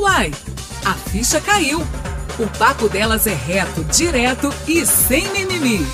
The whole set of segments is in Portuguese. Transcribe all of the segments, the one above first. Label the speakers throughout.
Speaker 1: Uai, a ficha caiu. O papo delas é reto, direto e sem mimimi.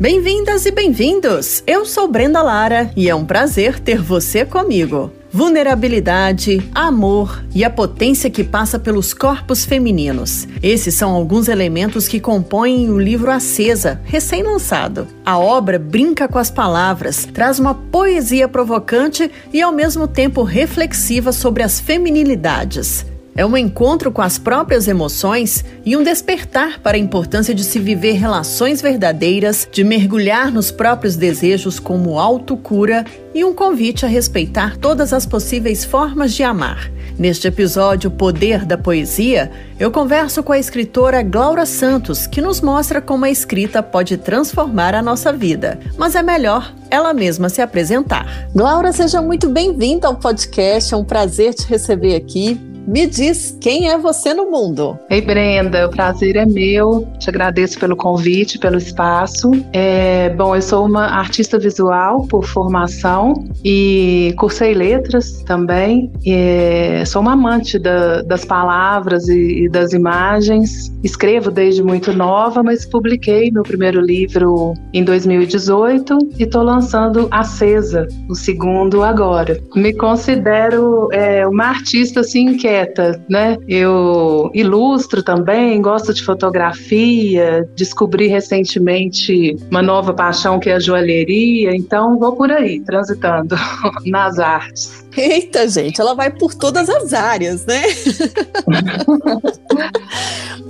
Speaker 2: Bem-vindas e bem-vindos! Eu sou Brenda Lara e é um prazer ter você comigo. Vulnerabilidade, amor e a potência que passa pelos corpos femininos. Esses são alguns elementos que compõem o livro Acesa, recém-lançado. A obra brinca com as palavras, traz uma poesia provocante e ao mesmo tempo reflexiva sobre as feminilidades. É um encontro com as próprias emoções e um despertar para a importância de se viver relações verdadeiras, de mergulhar nos próprios desejos como autocura e um convite a respeitar todas as possíveis formas de amar. Neste episódio Poder da Poesia, eu converso com a escritora Glaura Santos, que nos mostra como a escrita pode transformar a nossa vida. Mas é melhor ela mesma se apresentar. Glaura, seja muito bem-vinda ao podcast, é um prazer te receber aqui. Me diz quem é você no mundo.
Speaker 3: Ei, Brenda, o prazer é meu. Te agradeço pelo convite, pelo espaço. É, bom, eu sou uma artista visual por formação e cursei letras também. É, sou uma amante da, das palavras e, e, das imagens. Escrevo desde muito nova, mas publiquei meu primeiro livro em 2018 e estou lançando Acesa, o segundo agora. Me considero é, uma artista assim que né? Eu ilustro também, gosto de fotografia, descobri recentemente uma nova paixão que é a joalheria, então vou por aí, transitando nas artes.
Speaker 2: Eita, gente, ela vai por todas as áreas, né?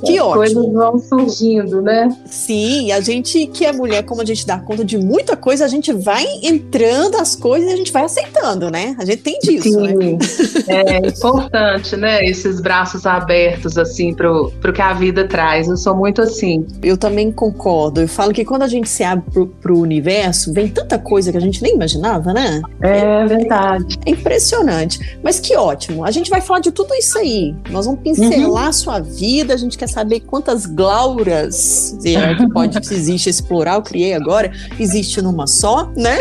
Speaker 2: que ótimo.
Speaker 3: Coisas vão surgindo, né?
Speaker 2: Sim, a gente que é mulher, como a gente dá conta de muita coisa, a gente vai entrando as coisas e a gente vai aceitando, né? A gente tem disso,
Speaker 3: Sim, né? É importante, né? Esses braços abertos, assim, pro, pro que a vida traz. Eu sou muito assim.
Speaker 2: Eu também concordo. Eu falo que quando a gente se abre pro, pro universo, vem tanta coisa que a gente nem imaginava, né?
Speaker 3: É verdade.
Speaker 2: É impressionante. Mas que ótimo. A gente vai falar de tudo isso aí. Nós vamos pincelar uhum. a sua vida. A gente quer saber quantas glauras é, que pode que existe esse plural, criei agora. Existe numa só, né?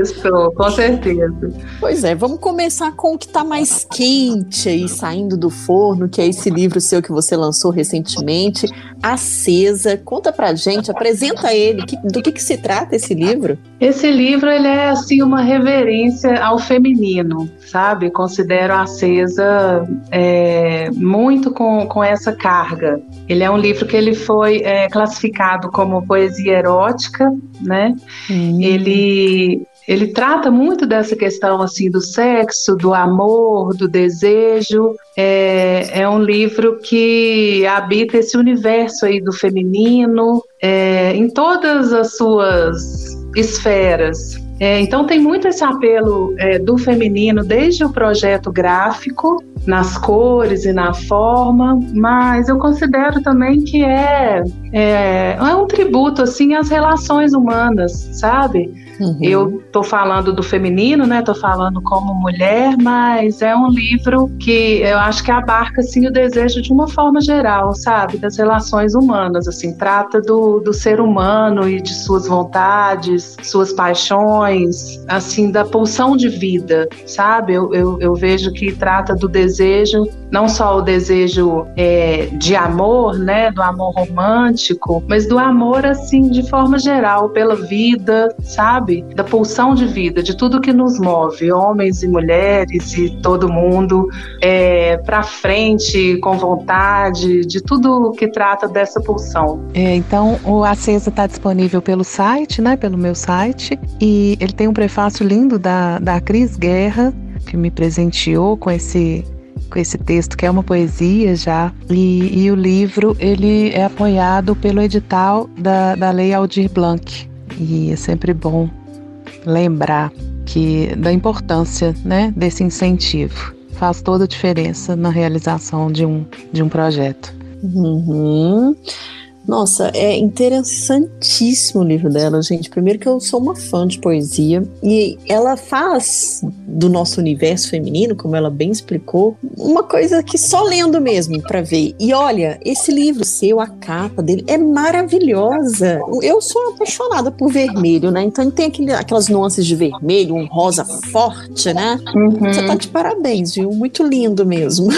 Speaker 3: Isso, com certeza.
Speaker 2: Pois é, vamos começar com o que está mais quente aí saindo do forno, que é esse livro seu que você lançou recentemente, Acesa. Conta pra gente, apresenta ele, que, do que, que se trata esse livro?
Speaker 3: Esse livro ele é assim uma reverência ao feminino, sabe? Considero Acesa é, muito com, com essa carga. Ele é um livro que ele foi é, classificado como poesia erótica, né? Hum. Ele ele trata muito dessa questão assim do sexo, do amor, do desejo. É, é um livro que habita esse universo aí do feminino é, em todas as suas esferas. É, então tem muito esse apelo é, do feminino desde o projeto gráfico, nas cores e na forma, mas eu considero também que é, é, é um tributo assim às relações humanas, sabe? Uhum. Eu tô falando do feminino, né? Tô falando como mulher, mas é um livro que eu acho que abarca assim o desejo de uma forma geral, sabe? Das relações humanas, assim, trata do, do ser humano e de suas vontades, suas paixões, assim, da pulsão de vida, sabe? Eu, eu, eu vejo que trata do desejo, não só o desejo é, de amor, né? Do amor romântico, mas do amor, assim, de forma geral, pela vida, sabe? sabe? Da pulsão de vida, de tudo que nos move, homens e mulheres e todo mundo, é, para frente, com vontade, de tudo que trata dessa pulsão.
Speaker 4: É, então, o Acesa está disponível pelo site, né? Pelo meu site, e ele tem um prefácio lindo da, da Cris Guerra, que me presenteou com esse com esse texto que é uma poesia já e, e, o livro ele é apoiado pelo edital da, da Lei Aldir Blanc e é sempre bom lembrar que da importância né, desse incentivo. Faz toda a diferença na realização de um, de um projeto.
Speaker 2: Uhum. Nossa, é interessantíssimo o livro dela, gente. Primeiro que eu sou uma fã de poesia e ela faz do nosso universo feminino, como ela bem explicou, uma coisa que só lendo mesmo para ver. E olha, esse livro seu, a capa dele é maravilhosa. Eu sou apaixonada por vermelho, né? Então tem aquele, aquelas nuances de vermelho, um rosa forte, né? Uhum. Você tá de parabéns, viu? Muito lindo mesmo.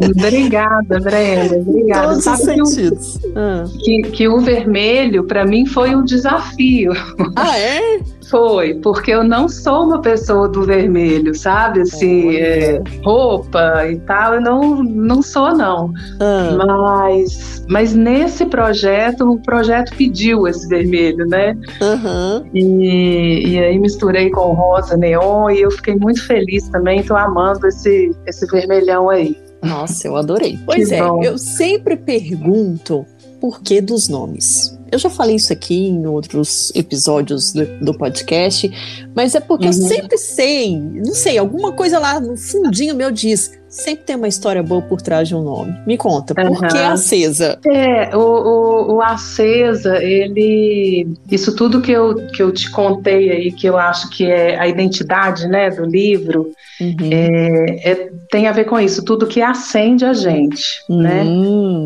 Speaker 3: Obrigada, Brenda. Obrigada.
Speaker 2: Todos os sentidos.
Speaker 3: Ah. que, que o vermelho, para mim, foi um desafio.
Speaker 2: Ah, é?
Speaker 3: Foi, porque eu não sou uma pessoa do vermelho, sabe? Assim, é, roupa e tal, eu não, não sou, não. Ah. Mas, mas nesse projeto, o projeto pediu esse vermelho, né? Uhum. E, e aí misturei com rosa neon e eu fiquei muito feliz também, tô amando esse, esse vermelhão aí.
Speaker 2: Nossa, eu adorei. Pois que é, bom. eu sempre pergunto por que dos nomes. Eu já falei isso aqui em outros episódios do, do podcast, mas é porque uhum. eu sempre sei, não sei, alguma coisa lá no fundinho meu diz: sempre tem uma história boa por trás de um nome. Me conta, por uhum. que Acesa?
Speaker 3: É, o, o, o, Acesa, ele. Isso tudo que eu, que eu te contei aí, que eu acho que é a identidade né, do livro, uhum. é, é, tem a ver com isso, tudo que acende a gente, uhum. né?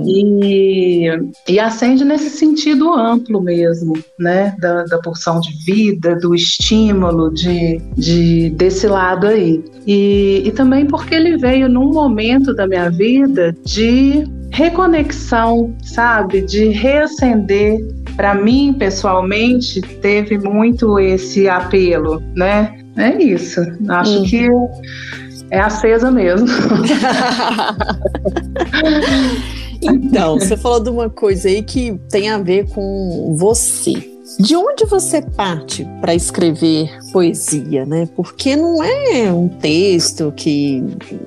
Speaker 3: E, e acende nesse sentido amplo mesmo, né? Da, da porção de vida, do estímulo, de, de desse lado aí. E, e também porque ele veio num momento da minha vida de reconexão, sabe? De reacender. Para mim, pessoalmente, teve muito esse apelo, né? É isso. Acho uhum. que é acesa mesmo.
Speaker 2: então, você falou de uma coisa aí que tem a ver com você. De onde você parte para escrever poesia, né? Porque não é um texto que,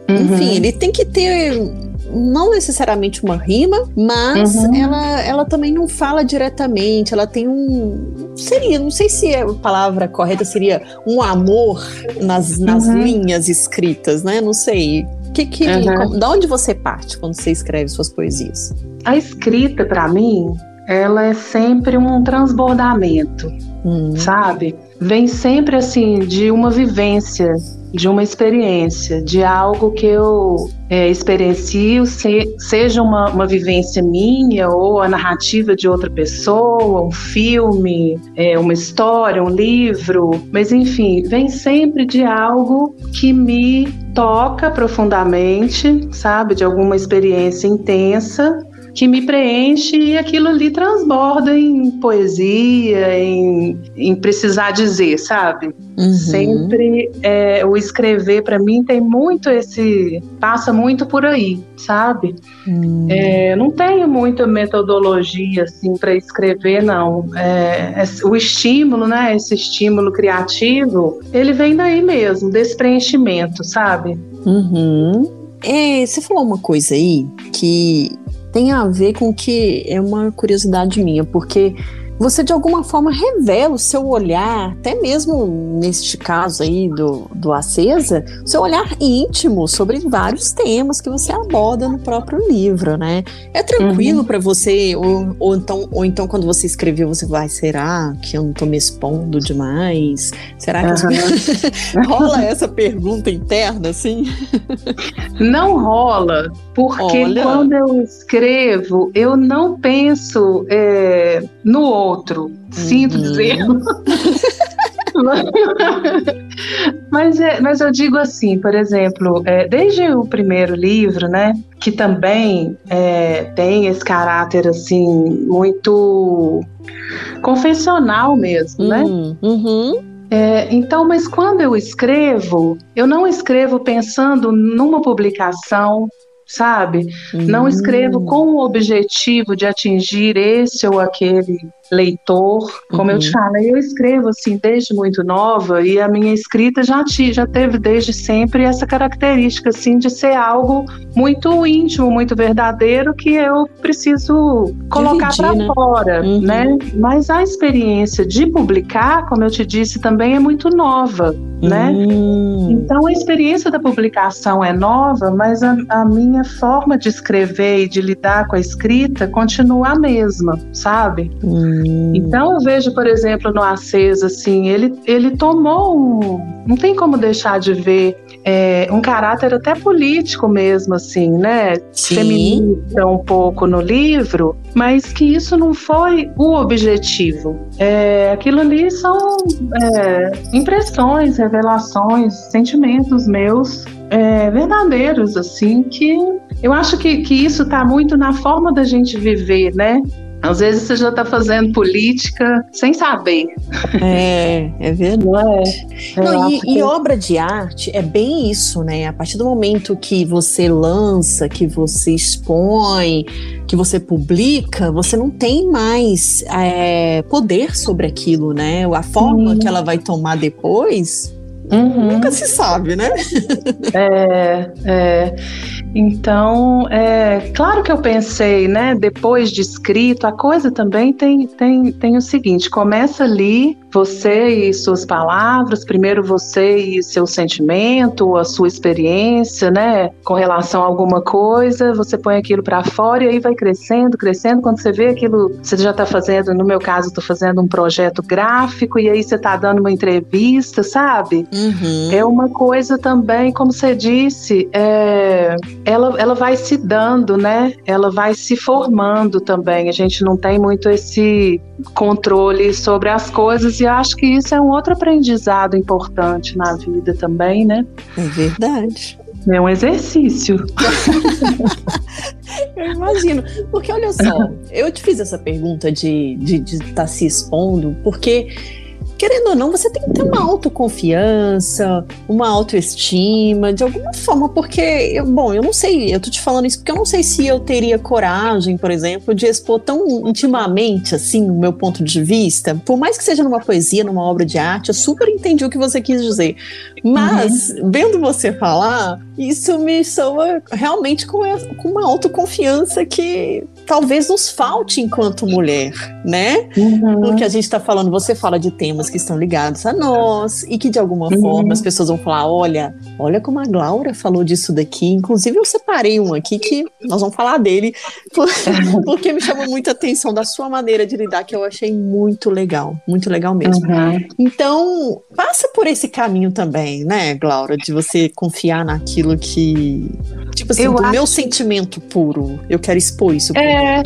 Speaker 2: enfim, uhum. ele tem que ter não necessariamente uma rima, mas uhum. ela, ela também não fala diretamente, ela tem um. Seria, não sei se a palavra correta seria um amor nas, nas uhum. linhas escritas, né? Não sei. Que, que, uhum. Da onde você parte quando você escreve suas poesias?
Speaker 3: A escrita, para mim, ela é sempre um transbordamento, hum. sabe? Vem sempre assim de uma vivência, de uma experiência, de algo que eu é, experiencio, se, seja uma, uma vivência minha ou a narrativa de outra pessoa, um filme, é, uma história, um livro, mas enfim, vem sempre de algo que me toca profundamente, sabe? De alguma experiência intensa que me preenche e aquilo ali transborda em poesia, em, em precisar dizer, sabe? Uhum. Sempre é, o escrever para mim tem muito esse passa muito por aí, sabe? Uhum. É, não tenho muita metodologia assim para escrever, não. É, é, o estímulo, né? Esse estímulo criativo, ele vem daí mesmo, desse preenchimento, sabe?
Speaker 2: Uhum. É, você falou uma coisa aí que tem a ver com que é uma curiosidade minha, porque você de alguma forma revela o seu olhar, até mesmo neste caso aí do, do Acesa, seu olhar íntimo sobre vários temas que você aborda no próprio livro, né? É tranquilo uhum. para você, ou, ou, então, ou então quando você escreveu, você vai, será que eu não tô me expondo demais? Será que uhum. rola essa pergunta interna, assim?
Speaker 3: Não rola, porque Olha. quando eu escrevo, eu não penso é, no outro. Sinto uhum. dizer. mas, é, mas eu digo assim, por exemplo, é, desde o primeiro livro, né, que também é, tem esse caráter assim muito confessional mesmo, né? Uhum. uhum. É, então, mas quando eu escrevo, eu não escrevo pensando numa publicação, sabe? Uhum. Não escrevo com o objetivo de atingir esse ou aquele leitor. Como uhum. eu te falei, eu escrevo assim desde muito nova e a minha escrita já, te, já teve desde sempre essa característica assim de ser algo muito íntimo, muito verdadeiro que eu preciso colocar para né? fora, uhum. né? Mas a experiência de publicar, como eu te disse, também é muito nova, né?
Speaker 2: Hum.
Speaker 3: Então a experiência da publicação é nova, mas a, a minha forma de escrever e de lidar com a escrita continua a mesma, sabe?
Speaker 2: Hum.
Speaker 3: Então eu vejo, por exemplo, no Acesa, assim, ele, ele tomou um. Não tem como deixar de ver é, um caráter até político mesmo, assim, né?
Speaker 2: Sim.
Speaker 3: Feminista um pouco no livro, mas que isso não foi o objetivo. É, aquilo ali são é, impressões, revelações, sentimentos meus é, verdadeiros, assim, que eu acho que, que isso está muito na forma da gente viver, né? Às vezes você já está fazendo política sem saber.
Speaker 2: É, é verdade.
Speaker 3: É,
Speaker 2: Não, e, e, obra de arte é bem isso, né? A partir do momento que você lança, que você expõe, que você publica, você não tem mais é, poder sobre aquilo, né? A forma Sim. que ela vai tomar depois
Speaker 3: Uhum.
Speaker 2: Nunca se sabe, né?
Speaker 3: É, é. Então, é claro que eu pensei, né? Depois de escrito, a coisa também tem, tem, tem o seguinte: começa ali, você e suas palavras, primeiro você e seu sentimento, a sua experiência, né? Com relação a alguma coisa, você põe aquilo para fora e aí vai crescendo, crescendo. Quando você vê aquilo, você já está fazendo, no meu caso, estou fazendo um projeto gráfico e aí você está dando uma entrevista, sabe?
Speaker 2: Uhum.
Speaker 3: É uma coisa também, como você disse, é, ela, ela vai se dando, né? Ela vai se formando também. A gente não tem muito esse controle sobre as coisas e acho que isso é um outro aprendizado importante na vida também, né?
Speaker 2: É verdade.
Speaker 3: É um exercício.
Speaker 2: eu imagino. Porque olha só, eu te fiz essa pergunta de estar de, de tá se expondo, porque querendo ou não, você tem que ter uma autoconfiança, uma autoestima, de alguma forma, porque, eu, bom, eu não sei, eu tô te falando isso porque eu não sei se eu teria coragem, por exemplo, de expor tão intimamente, assim, o meu ponto de vista, por mais que seja numa poesia, numa obra de arte, eu super entendi o que você quis dizer. Mas, uhum. vendo você falar, isso me soa realmente com, com uma autoconfiança que talvez nos falte enquanto mulher, né?
Speaker 3: Uhum.
Speaker 2: Porque a gente está falando, você fala de temas que estão ligados a nós e que de alguma uhum. forma as pessoas vão falar, olha, olha como a Glaura falou disso daqui. Inclusive eu separei um aqui que nós vamos falar dele porque me chama muita atenção da sua maneira de lidar que eu achei muito legal, muito legal mesmo.
Speaker 3: Uhum.
Speaker 2: Então passa por esse caminho também, né, Glaura, de você confiar naquilo que tipo assim, eu do meu sentimento puro, eu quero expor isso.
Speaker 3: É, é,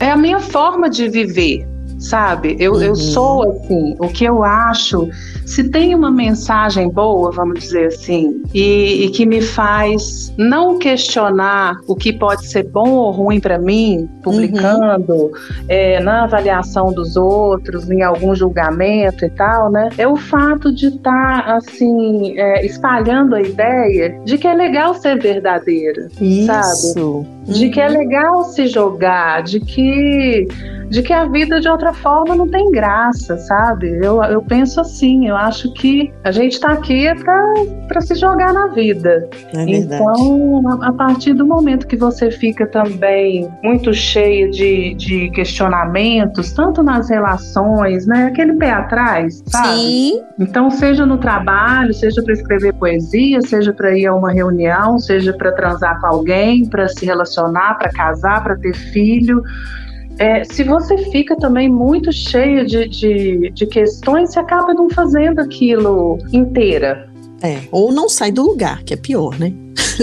Speaker 3: é a minha forma de viver, sabe? Eu, uhum. eu sou assim, o que eu acho. Se tem uma mensagem boa, vamos dizer assim, e, e que me faz não questionar o que pode ser bom ou ruim para mim, publicando, uhum. é, na avaliação dos outros, em algum julgamento e tal, né? É o fato de estar, tá, assim, é, espalhando a ideia de que é legal ser verdadeira,
Speaker 2: Isso.
Speaker 3: sabe?
Speaker 2: Uhum.
Speaker 3: De que é legal se jogar, de que de que a vida de outra forma não tem graça, sabe? Eu, eu penso assim, eu acho que a gente está aqui é para se jogar na vida.
Speaker 2: É
Speaker 3: então, a, a, partir do momento que você fica também muito cheia de, de questionamentos, tanto nas relações, né? Aquele pé atrás, sabe?
Speaker 2: Sim.
Speaker 3: Então, seja no trabalho, seja para escrever poesia, seja para ir a uma reunião, seja para transar com alguém, para se relacionar, para casar, para ter filho é, se você fica também muito cheio de, de, de questões, você acaba não fazendo aquilo inteira.
Speaker 2: É, ou não sai do lugar, que é pior, né?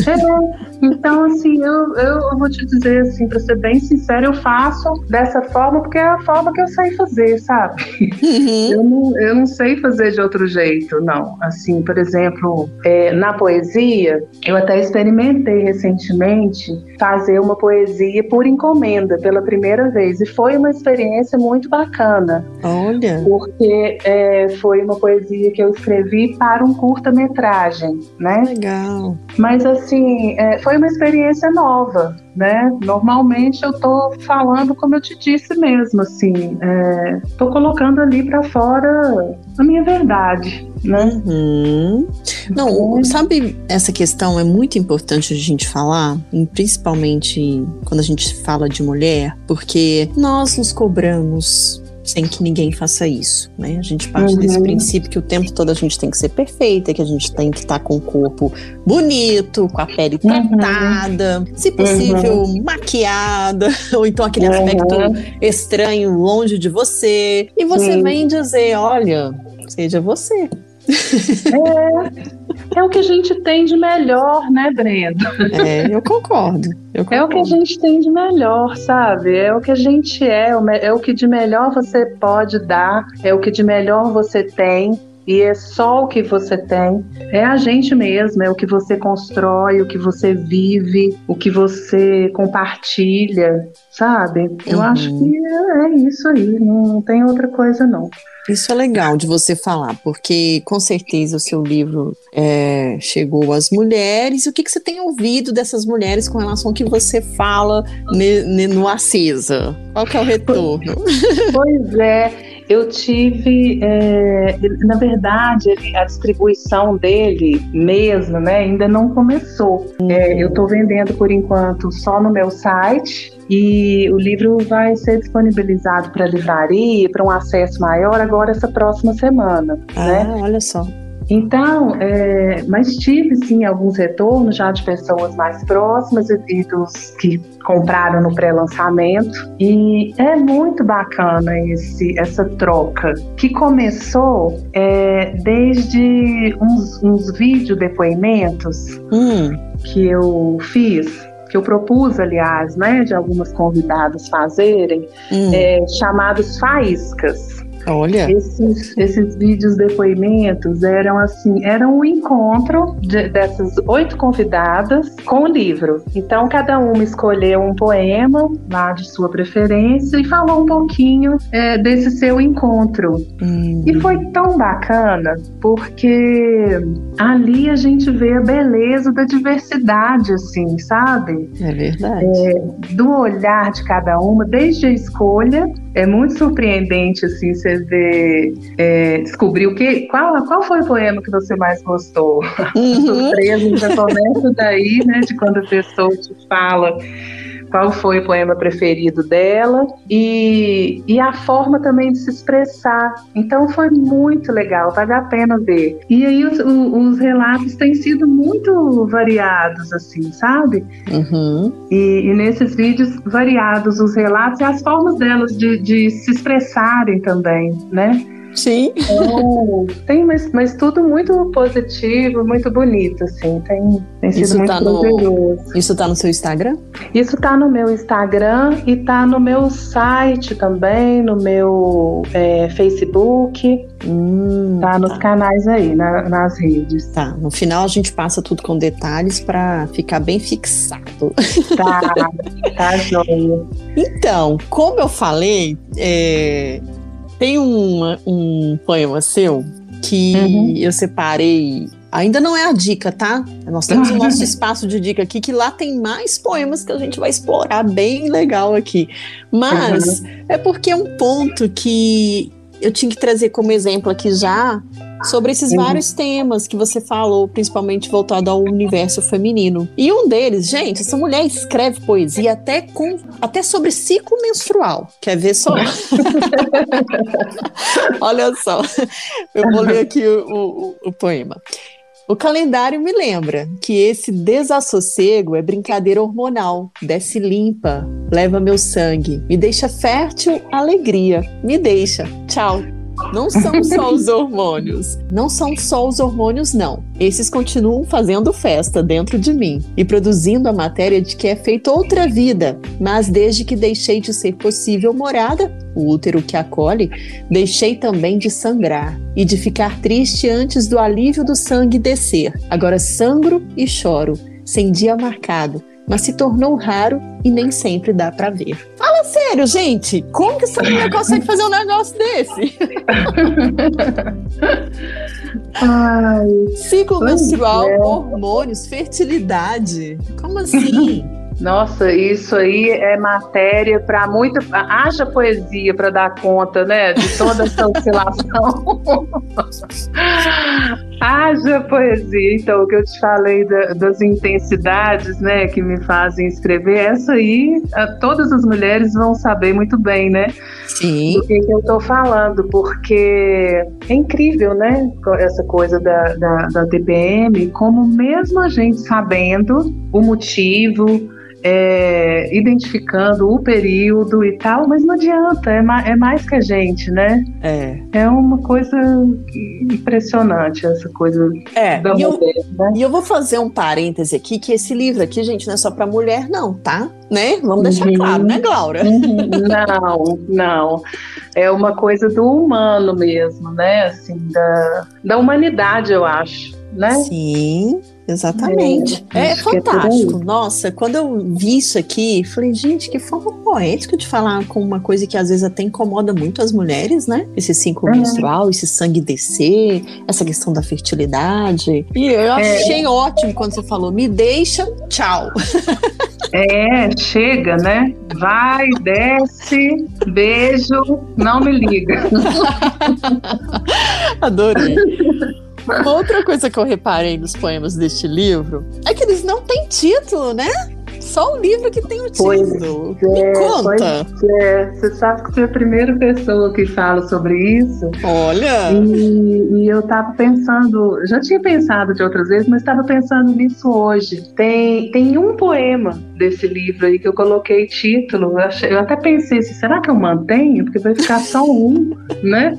Speaker 3: É, então, assim, eu, eu vou te dizer, assim, pra ser bem sincero, eu faço dessa forma porque é a forma que eu sei fazer, sabe?
Speaker 2: Uhum.
Speaker 3: Eu, não, eu não sei fazer de outro jeito, não. Assim, por exemplo, é, na poesia, eu até experimentei recentemente fazer uma poesia por encomenda pela primeira vez. E foi uma experiência muito bacana.
Speaker 2: Olha!
Speaker 3: Porque é, foi uma poesia que eu escrevi para um curta-metragem, né?
Speaker 2: Legal.
Speaker 3: Mas assim, assim, é, foi uma experiência nova, né? Normalmente eu tô falando como eu te disse mesmo, assim, é, tô colocando ali para fora a minha verdade, né?
Speaker 2: Uhum. Não, sabe, essa questão é muito importante a gente falar, principalmente quando a gente fala de mulher, porque nós nos cobramos sem que ninguém faça isso, né? A gente parte uhum. desse princípio que o tempo todo a gente tem que ser perfeita, que a gente tem que estar tá com o corpo bonito, com a pele uhum. tratada, uhum. se possível uhum. maquiada, ou então aquele aspecto uhum. estranho longe de você. E você vem dizer, olha, seja você.
Speaker 3: É, é o que a gente tem de melhor, né, Brenda?
Speaker 2: É, eu concordo, eu concordo.
Speaker 3: É o que a gente tem de melhor, sabe? É o que a gente é, é o que de melhor você pode dar, é o que de melhor você tem. E é só o que você tem. É a gente mesmo, é o que você constrói, o que você vive, o que você compartilha, sabe? Eu uhum. acho que é, isso aí, não tem outra coisa não.
Speaker 2: Isso é legal de você falar, porque com certeza o seu livro é, chegou às mulheres. E o que, que você tem ouvido dessas mulheres com relação ao que você fala ne, ne, no Acesa? Qual que é o retorno?
Speaker 3: Pois é, eu tive, é, na verdade, a distribuição dele mesmo, né, ainda não começou. É, eu estou vendendo por enquanto só no meu site e o livro vai ser disponibilizado para livraria, para um acesso maior agora essa próxima semana.
Speaker 2: Ah,
Speaker 3: né?
Speaker 2: olha só.
Speaker 3: Então, é, mas tive sim alguns retornos já de pessoas mais próximas e, e dos que compraram no pré-lançamento e é muito bacana esse, essa troca que começou é, desde uns, uns vídeo depoimentos hum. que eu fiz que eu propus, aliás, né, de algumas convidadas fazerem, hum. é, chamados faíscas.
Speaker 2: Olha.
Speaker 3: Esses, esses vídeos depoimentos eram assim, eram um encontro de, dessas oito convidadas com o livro. Então cada uma escolheu um poema lá de sua preferência e falou um pouquinho é, desse seu encontro. Hum. E foi tão bacana porque ali a gente vê a beleza da diversidade, assim, sabe?
Speaker 2: É verdade. É,
Speaker 3: do olhar de cada uma, desde a escolha é muito surpreendente assim você ver é, descobrir o que qual qual foi o poema que você mais gostou uhum. surpresa já começa daí né de quando a pessoa te fala qual foi o poema preferido dela e, e a forma também de se expressar. Então foi muito legal, vale a pena ver. E aí os, os relatos têm sido muito variados, assim, sabe?
Speaker 2: Uhum.
Speaker 3: E, e, nesses vídeos variados os relatos e as formas delas de, de se expressarem também, né?
Speaker 2: Sim.
Speaker 3: Então, tem, mas, mas tudo muito positivo, muito bonito, assim. Tem, tem sido isso muito tá
Speaker 2: No, isso tá no seu Instagram?
Speaker 3: Isso tá no meu Instagram e tá no meu site também, no meu é, Facebook. Hum, tá nos tá. canais aí, na, nas redes.
Speaker 2: Tá. No final a gente passa tudo com detalhes para ficar bem fixado.
Speaker 3: Tá, tá joia.
Speaker 2: Então, como eu falei, é, tem um, um poema seu que uhum. eu separei. Ainda não é a dica, tá? Nós temos o nosso espaço de dica aqui, que lá tem mais poemas que a gente vai explorar bem legal aqui. Mas uhum. é porque é um ponto que eu tinha que trazer como exemplo aqui já sobre esses uhum. vários temas que você falou, principalmente voltado ao universo feminino. E um deles, gente, essa mulher escreve poesia até com até sobre ciclo menstrual. Quer ver só? Olha só. Eu vou ler aqui o, o, o poema. O calendário me lembra que esse desassossego é brincadeira hormonal. Desce limpa, leva meu sangue, me deixa fértil alegria. Me deixa. Tchau. Não são só os hormônios. Não são só os hormônios, não. Esses continuam fazendo festa dentro de mim e produzindo a matéria de que é feita outra vida. Mas desde que deixei de ser possível morada, o útero que acolhe, deixei também de sangrar e de ficar triste antes do alívio do sangue descer. Agora sangro e choro, sem dia marcado, mas se tornou raro e nem sempre dá para ver. Fala sério! gente, como que essa mulher consegue fazer um negócio desse? Ai, Ciclo menstrual, é. hormônios, fertilidade. Como assim?
Speaker 3: Nossa, isso aí é matéria para muita. Haja poesia para dar conta, né? De toda essa oscilação. Haja poesia. Então, o que eu te falei da, das intensidades, né, que me fazem escrever, essa aí, todas as mulheres vão saber muito bem, né?
Speaker 2: Sim.
Speaker 3: Do que, que eu estou falando, porque é incrível, né? Essa coisa da, da, da TPM, como mesmo a gente sabendo o motivo, é, identificando o período e tal, mas não adianta, é, ma é, mais que a gente, né?
Speaker 2: É.
Speaker 3: É uma coisa impressionante, essa coisa
Speaker 2: é, da e mulher, eu, né? E eu vou fazer um parêntese aqui, que esse livro aqui, gente, não é só para mulher, não, tá? Né? Vamos deixar uhum. claro, né, Glaura?
Speaker 3: Uhum. Não, não. É uma coisa do humano mesmo, né? Assim, da, da humanidade, eu acho. Né?
Speaker 2: Sim. Exatamente. É, é fantástico. É Nossa, quando eu vi isso aqui, falei, gente, que forma poética de falar com uma coisa que às vezes até incomoda muito as mulheres, né? Esse ciclo uhum. menstrual, esse sangue descer, essa questão da fertilidade. E eu é. achei é. ótimo quando você falou, me deixa, tchau.
Speaker 3: É, chega, né? Vai, desce, beijo, não me liga.
Speaker 2: Adorei. Uma outra coisa que eu reparei nos poemas deste livro é que eles não têm título, né? Só o livro que tem o título. Pois Me é, conta.
Speaker 3: É. Você sabe que você é a primeira pessoa que fala sobre isso.
Speaker 2: Olha!
Speaker 3: E, e eu estava pensando, já tinha pensado de outras vezes, mas estava pensando nisso hoje. Tem, tem um poema desse livro aí que eu coloquei título. Eu, achei, eu até pensei assim, será que eu mantenho? Porque vai ficar só um, né?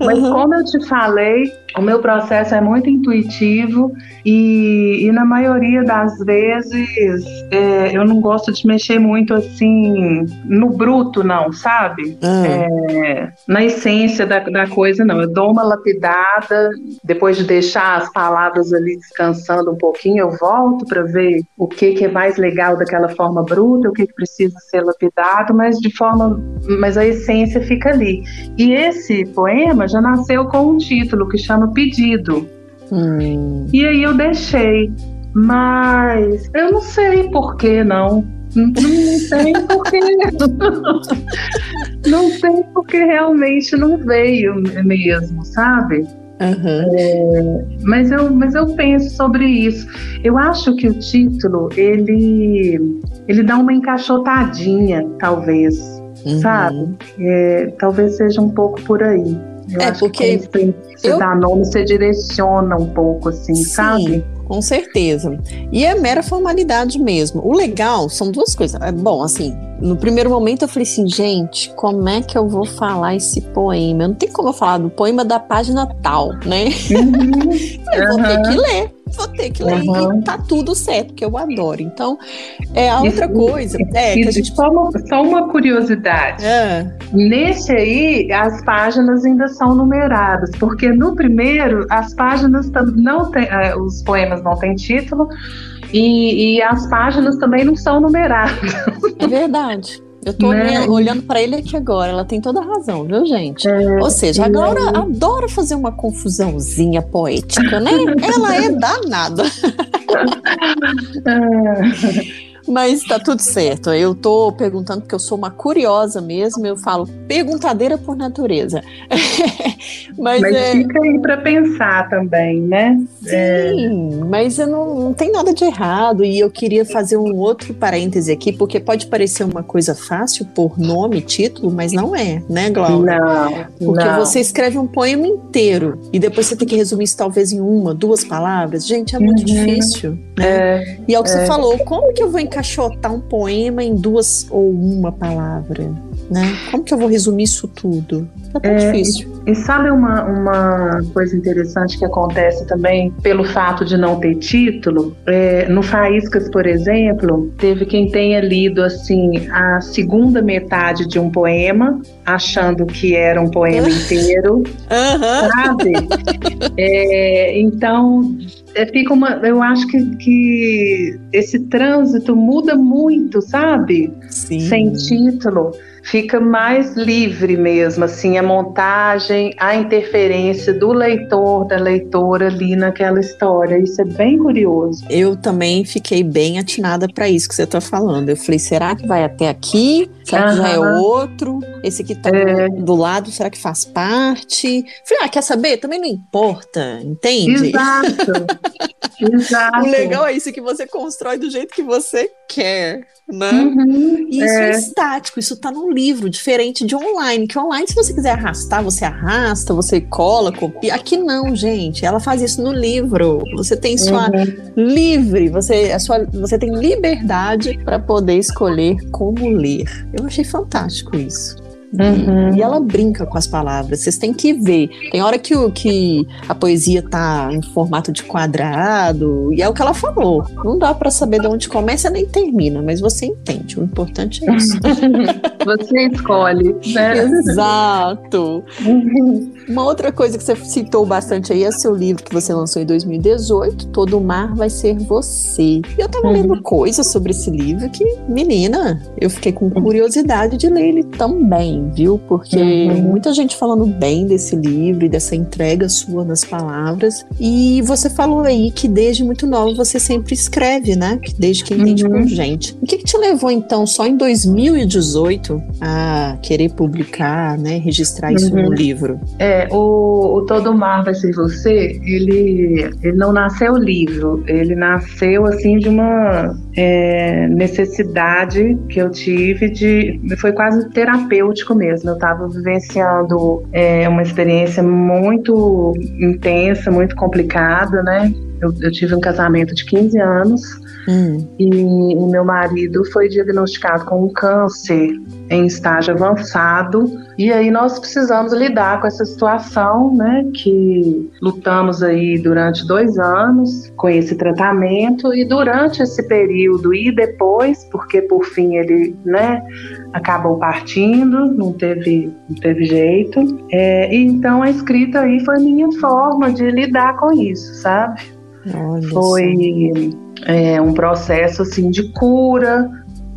Speaker 3: Mas uhum. como eu te falei, o meu processo é muito intuitivo e, e na maioria das vezes é, eu não gosto de mexer muito assim no bruto, não, sabe?
Speaker 2: Uhum.
Speaker 3: É, na essência da, da coisa, não. Eu dou uma lapidada, depois de deixar as palavras ali descansando um pouquinho, eu volto para ver o que, que é mais legal daquela forma bruta, o que, que precisa ser lapidado, mas de forma. Mas a essência fica ali. E esse poema já nasceu com um título que chama Pedido.
Speaker 2: Hum.
Speaker 3: E aí eu deixei. Mas eu não sei por que não. Não, não tem porque. não tem porque realmente não veio mesmo, sabe?
Speaker 2: Uhum.
Speaker 3: É, mas, eu, mas eu penso sobre isso. Eu acho que o título ele, ele dá uma encaixotadinha, talvez, uhum. sabe? É, talvez seja um pouco por aí. Eu
Speaker 2: é porque
Speaker 3: que você eu... dá nome, você direciona um pouco, assim, Sim. sabe?
Speaker 2: Com certeza. E é mera formalidade mesmo. O legal são duas coisas. É, bom, assim, no primeiro momento eu falei assim, gente, como é que eu vou falar esse poema? Não tem como eu falar do poema da página tal, né? Uhum. eu vou ter que ler vou ter que ler uhum. e tá tudo certo, que eu adoro. Então, é a outra coisa. É, que a gente...
Speaker 3: só, uma, só uma curiosidade.
Speaker 2: É.
Speaker 3: Nesse aí, as páginas ainda são numeradas, porque no primeiro, as páginas não tem, é, os poemas não têm título. E, e as páginas também não são numeradas.
Speaker 2: É verdade. Eu tô né? olhando para ele aqui agora, ela tem toda a razão, viu, gente? É, Ou seja, a Glaura é. adora fazer uma confusãozinha poética, né? ela é danada. É. Mas tá tudo certo. Eu tô perguntando porque eu sou uma curiosa mesmo. Eu falo perguntadeira por natureza.
Speaker 3: mas, mas é... fica aí para pensar também, né?
Speaker 2: Sim, é... mas eu não, não tem nada de errado. E eu queria fazer um outro parêntese aqui, porque pode parecer uma coisa fácil por nome, título, mas não é, né, Glaucia?
Speaker 3: Não.
Speaker 2: Porque
Speaker 3: não.
Speaker 2: você escreve um poema inteiro e depois você tem que resumir isso talvez em uma, duas palavras. Gente, é muito uhum. difícil. Né? É, e é o que é. você falou. Como que eu vou encaixar encaixotar um poema em duas ou uma palavra, né? Como que eu vou resumir isso tudo? Tá tão é, difícil.
Speaker 3: E, e sabe uma, uma coisa interessante que acontece também pelo fato de não ter título? É, no Faíscas, por exemplo, teve quem tenha lido assim a segunda metade de um poema, achando que era um poema inteiro,
Speaker 2: uhum.
Speaker 3: sabe? É, então é, fica uma. Eu acho que, que esse trânsito muda muito, sabe?
Speaker 2: Sim.
Speaker 3: Sem título fica mais livre mesmo, assim, a montagem, a interferência do leitor, da leitora ali naquela história. Isso é bem curioso.
Speaker 2: Eu também fiquei bem atinada para isso que você está falando. Eu falei, será que vai até aqui? Será que já é outro? Esse que tá é. do lado, será que faz parte? Falei, ah, quer saber? Também não importa, entende?
Speaker 3: Exato. Exato.
Speaker 2: O legal é isso que você constrói do jeito que você quer né? Uhum, e isso é. é. estático, isso tá no livro, diferente de online, que online, se você quiser arrastar, você arrasta, você cola, copia. Aqui não, gente. Ela faz isso no livro. Você tem sua uhum. livre, você, a sua, você tem liberdade para poder escolher como ler. Eu achei fantástico isso. Uhum. E ela brinca com as palavras, vocês têm que ver. Tem hora que, o, que a poesia tá em formato de quadrado, e é o que ela falou. Não dá para saber de onde começa nem termina, mas você entende. O importante é isso.
Speaker 3: você escolhe, né?
Speaker 2: Exato. Uhum. Uma outra coisa que você citou bastante aí é seu livro que você lançou em 2018, Todo Mar Vai Ser Você. E eu tava uhum. lendo coisas sobre esse livro que, menina, eu fiquei com curiosidade de ler ele também viu? Porque uhum. muita gente falando bem desse livro e dessa entrega sua nas palavras. E você falou aí que desde muito novo você sempre escreve, né? Desde que entende uhum. por gente. O que, que, te levou então só em 2018 a querer publicar, né? Registrar isso uhum. no livro?
Speaker 3: É, o, o Todo Mar Vai Ser Você, ele, ele não nasceu livro, ele nasceu assim de uma é, necessidade que eu tive de. Foi quase terapêutico mesmo. Eu estava vivenciando é, uma experiência muito intensa, muito complicada, né? Eu, eu, tive um casamento de 15 anos hum. e, e meu marido foi diagnosticado com um câncer em estágio avançado. E aí nós precisamos lidar com essa situação, né? Que lutamos aí durante dois anos com esse tratamento e durante esse período e depois, porque por fim ele, né? Acabou partindo, não teve, não teve jeito. É, então a escrita aí foi minha forma de lidar com isso, sabe? Olha foi é, um processo assim de cura,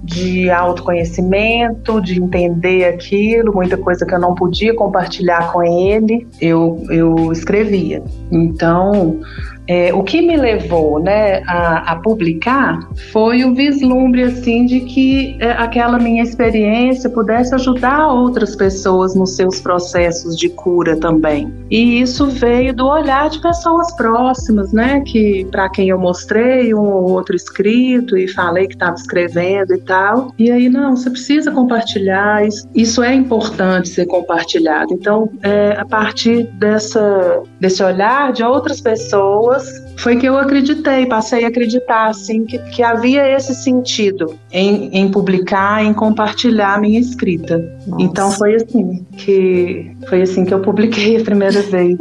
Speaker 3: de autoconhecimento, de entender aquilo, muita coisa que eu não podia compartilhar com ele, eu, eu escrevia. Então, é, o que me levou né, a, a, publicar foi o vislumbre assim de que é, aquela minha experiência pudesse ajudar outras pessoas nos seus processos de cura também. E isso veio do olhar de pessoas próximas, né, que para quem eu mostrei um ou outro escrito e falei que estava escrevendo e tal. E aí não, você precisa compartilhar. Isso, é importante ser compartilhado. Então, é, a partir dessa desse olhar de outras pessoas pessoas, foi que eu acreditei, passei a acreditar, assim, que, que havia esse sentido em, em publicar, em compartilhar minha escrita. Nossa. Então foi assim que foi assim que eu publiquei a primeira vez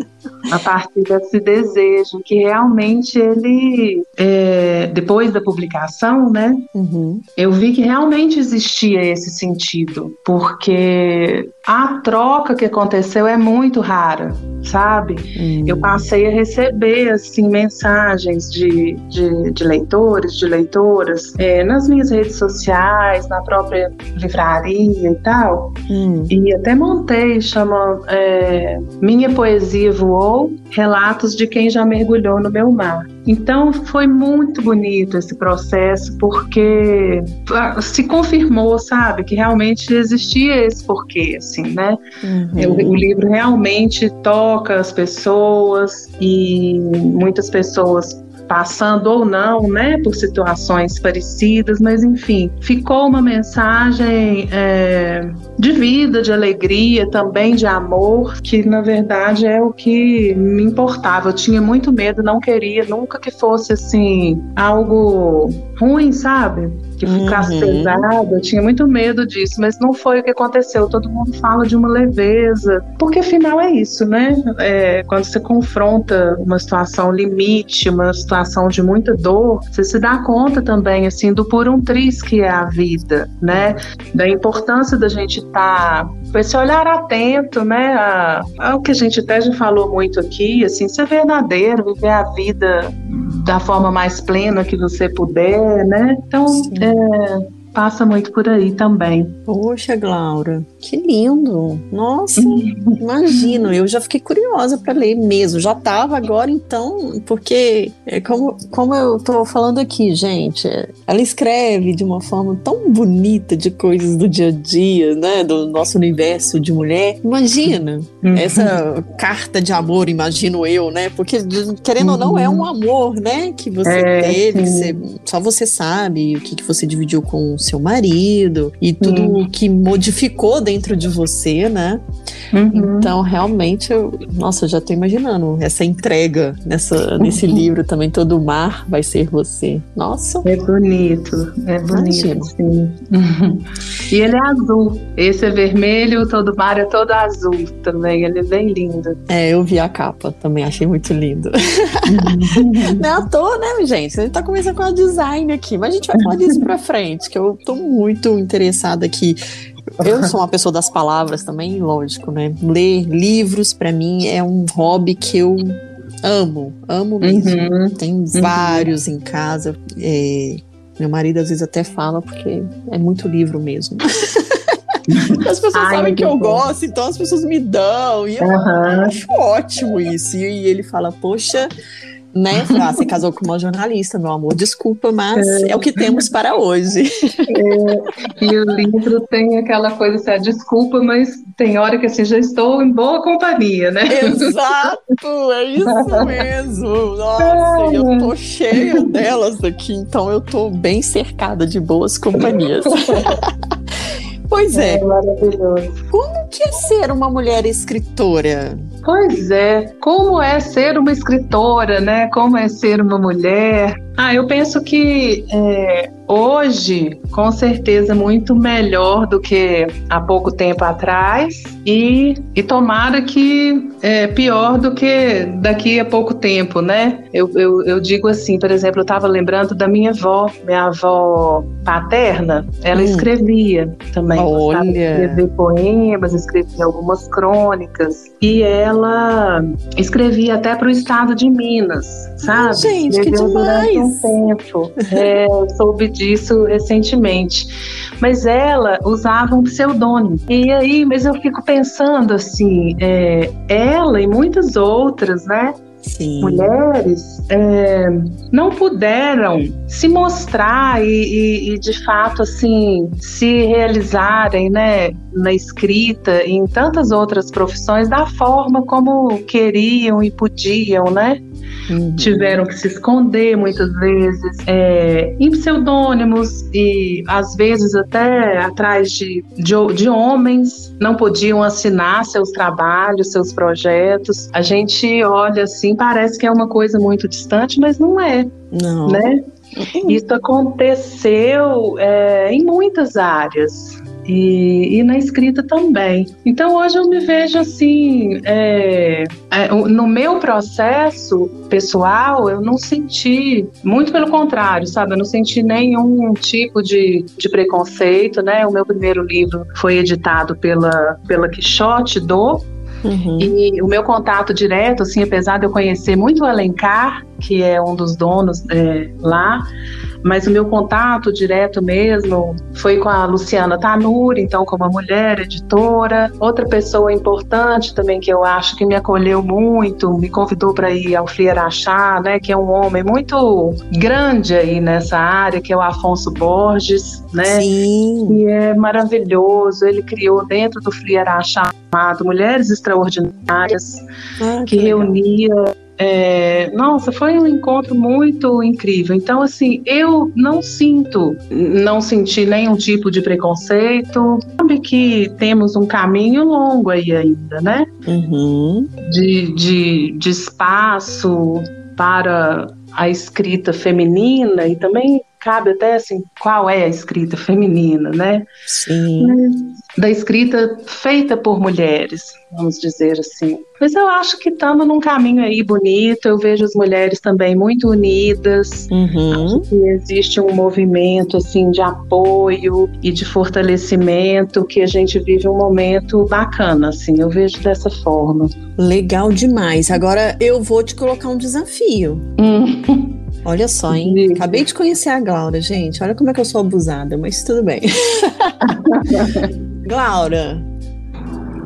Speaker 3: a partir desse desejo que realmente ele é, depois da publicação né uhum. eu vi que realmente existia esse sentido porque a troca que aconteceu é muito rara sabe uhum. eu passei a receber assim mensagens de, de, de leitores de leitoras é, nas minhas redes sociais na própria livraria e tal uhum. e até montei chama é, minha poesia voou relatos de quem já mergulhou no meu mar. Então foi muito bonito esse processo porque ah, se confirmou, sabe, que realmente existia esse porquê, assim, né? Uhum. O, o livro realmente toca as pessoas e muitas pessoas passando ou não, né, por situações parecidas, mas enfim, ficou uma mensagem é, de vida, de alegria, também de amor, que na verdade é o que me importava. Eu tinha muito medo, não queria nunca que fosse assim algo ruim, sabe? que ficasse uhum. pesado. Eu tinha muito medo disso, mas não foi o que aconteceu. Todo mundo fala de uma leveza, porque afinal é isso, né? É, quando você confronta uma situação limite, uma situação de muita dor, você se dá conta também, assim, do por um triz que é a vida, né? Da importância da gente estar tá com esse olhar atento, né? Ao que a gente até já falou muito aqui, assim, ser verdadeiro, viver a vida da forma mais plena que você puder, né? Então, é, passa muito por aí também.
Speaker 2: Poxa, Glaura, que lindo! Nossa, imagino, eu já fiquei curiosa para ler mesmo. Já tava agora então, porque é como, como eu tô falando aqui, gente, ela escreve de uma forma tão bonita de coisas do dia a dia, né, do nosso universo de mulher. Imagina uhum. essa carta de amor, imagino eu, né? Porque querendo ou não é um uhum. amor, né, que você é, teve, que você, só você sabe o que, que você dividiu com seu marido e tudo uhum. que modificou dentro de você, né? Uhum. Então, realmente, eu, nossa, eu já tô imaginando essa entrega nessa, nesse uhum. livro também. Todo o mar vai ser você. Nossa.
Speaker 3: É bonito, é bonito, sim. e ele é azul. Esse é vermelho, todo mar é todo azul também. Ele é bem lindo.
Speaker 2: É, eu vi a capa também, achei muito lindo. Não é à toa, né, gente? A gente tá começando com a design aqui, mas a gente vai falar disso pra frente, que eu tô muito interessada aqui. Eu sou uma pessoa das palavras também, lógico, né? Ler livros para mim é um hobby que eu amo, amo mesmo. Uhum, Tem uhum. vários em casa. É, meu marido às vezes até fala porque é muito livro mesmo. as pessoas Ai, sabem que eu gosto, então as pessoas me dão. E eu uhum. acho ótimo isso. E ele fala, poxa, né? Ah, você casou com uma jornalista, meu amor. Desculpa, mas é, é o que temos para hoje.
Speaker 3: É, e o livro tem aquela coisa assim, ah, desculpa, mas tem hora que assim, já estou em boa companhia, né?
Speaker 2: Exato, é isso mesmo. Nossa, eu tô cheia delas aqui, então eu tô bem cercada de boas companhias. Pois é.
Speaker 3: é maravilhoso.
Speaker 2: Como que é ser uma mulher escritora?
Speaker 3: Pois é, como é ser uma escritora, né? Como é ser uma mulher? Ah, eu penso que é, hoje, com certeza, muito melhor do que há pouco tempo atrás, e, e tomara que é pior do que daqui a pouco tempo, né? Eu, eu, eu digo assim, por exemplo, eu estava lembrando da minha avó, minha avó paterna, ela hum. escrevia também,
Speaker 2: Olha.
Speaker 3: escrever poemas, escrevia algumas crônicas, e ela escrevia até para o estado de Minas, sabe?
Speaker 2: Gente, Escreveu que demais!
Speaker 3: tempo. É, soube disso recentemente. Mas ela usava um pseudônimo. E aí, mas eu fico pensando assim, é, ela e muitas outras, né?
Speaker 2: Sim.
Speaker 3: mulheres é, não puderam se mostrar e, e, e, de fato assim se realizarem né, na escrita e em tantas outras profissões da forma como queriam e podiam, né? Uhum. Tiveram que se esconder muitas vezes é, em pseudônimos e às vezes até atrás de, de, de homens, não podiam assinar seus trabalhos, seus projetos. A gente olha assim, parece que é uma coisa muito distante, mas não é.
Speaker 2: Não.
Speaker 3: Né? Isso aconteceu é, em muitas áreas e, e, na escrita também. Então hoje eu me vejo assim, é, é, no meu processo pessoal, eu não senti, muito pelo contrário, sabe? Eu não senti nenhum tipo de, de preconceito, né? O meu primeiro livro foi editado pela, pela Quixote do Uhum. E o meu contato direto, assim, apesar de eu conhecer muito o Alencar, que é um dos donos é, lá, mas o meu contato direto mesmo foi com a Luciana Tanuri, então como uma mulher editora. Outra pessoa importante também que eu acho que me acolheu muito, me convidou para ir ao Flieraxá, né, que é um homem muito grande aí nessa área, que é o Afonso Borges, né?
Speaker 2: Sim.
Speaker 3: Que é maravilhoso. Ele criou dentro do Flieraxá chamado Mulheres Extraordinárias, ah, que, que reunia é, nossa, foi um encontro muito incrível. Então, assim, eu não sinto, não senti nenhum tipo de preconceito. Sabe que temos um caminho longo aí ainda, né?
Speaker 2: Uhum.
Speaker 3: De, de, de espaço para a escrita feminina e também cabe até assim, qual é a escrita feminina, né?
Speaker 2: Sim.
Speaker 3: Da escrita feita por mulheres, vamos dizer assim. Mas eu acho que estamos num caminho aí bonito, eu vejo as mulheres também muito unidas,
Speaker 2: uhum.
Speaker 3: acho que existe um movimento assim de apoio e de fortalecimento que a gente vive um momento bacana, assim, eu vejo dessa forma.
Speaker 2: Legal demais. Agora eu vou te colocar um desafio.
Speaker 3: Hum.
Speaker 2: Olha só, hein? Acabei de conhecer a Glaura, gente. Olha como é que eu sou abusada, mas tudo bem. Glaura,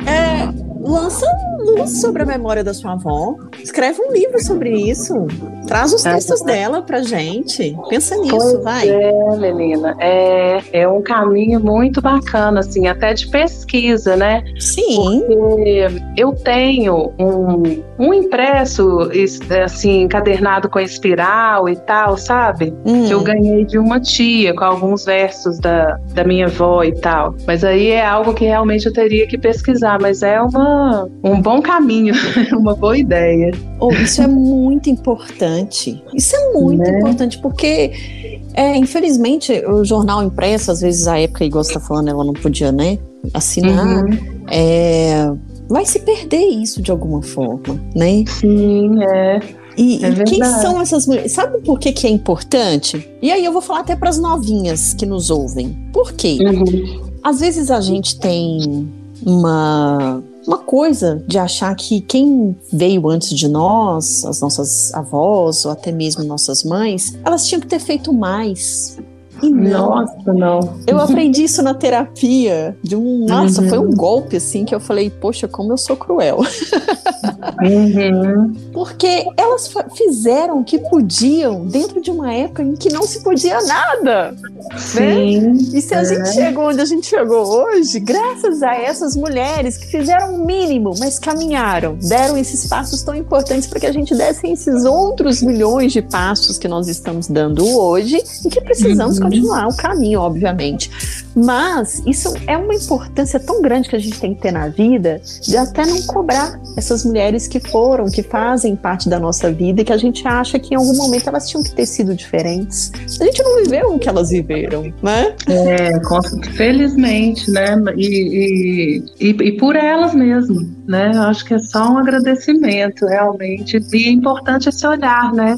Speaker 2: é, lança luz sobre a memória da sua avó. Escreve um livro sobre isso. Traz os é. textos é. dela pra gente. Pensa nisso, pois vai.
Speaker 3: É, menina. É, é um caminho muito bacana, assim, até de pesquisa, né?
Speaker 2: Sim.
Speaker 3: Porque eu tenho um, um impresso, assim, encadernado com espiral e tal, sabe? Hum. Que eu ganhei de uma tia, com alguns versos da, da minha avó e tal. Mas aí é algo que realmente eu teria que pesquisar. Mas é uma, um bom bom caminho, uma boa ideia.
Speaker 2: Oh, isso é muito importante. Isso é muito né? importante, porque é, infelizmente o jornal impresso, às vezes a época, igual você está falando, ela não podia, né? Assinar. Uhum. É, vai se perder isso de alguma forma, né?
Speaker 3: Sim, é.
Speaker 2: E, é e quem são essas mulheres? Sabe por que, que é importante? E aí eu vou falar até para as novinhas que nos ouvem. Por quê? Uhum. Às vezes a gente tem uma uma coisa de achar que quem veio antes de nós, as nossas avós ou até mesmo nossas mães, elas tinham que ter feito mais.
Speaker 3: E não. Nossa, não.
Speaker 2: Eu aprendi isso na terapia. De um, nossa, uhum. foi um golpe assim que eu falei, poxa, como eu sou cruel.
Speaker 3: Uhum.
Speaker 2: Porque elas fizeram o que podiam dentro de uma época em que não se podia nada. Né? Sim. Né? E se a é. gente chegou onde a gente chegou hoje, graças a essas mulheres que fizeram o mínimo, mas caminharam, deram esses passos tão importantes para que a gente desse esses outros milhões de passos que nós estamos dando hoje e que precisamos uhum. Continuar o caminho, obviamente. Mas isso é uma importância tão grande que a gente tem que ter na vida de até não cobrar essas mulheres que foram, que fazem parte da nossa vida e que a gente acha que em algum momento elas tinham que ter sido diferentes. A gente não viveu o que elas viveram, né?
Speaker 3: É, felizmente, né? E, e, e, e por elas mesmo, né? Eu acho que é só um agradecimento, realmente. E é importante esse olhar, né?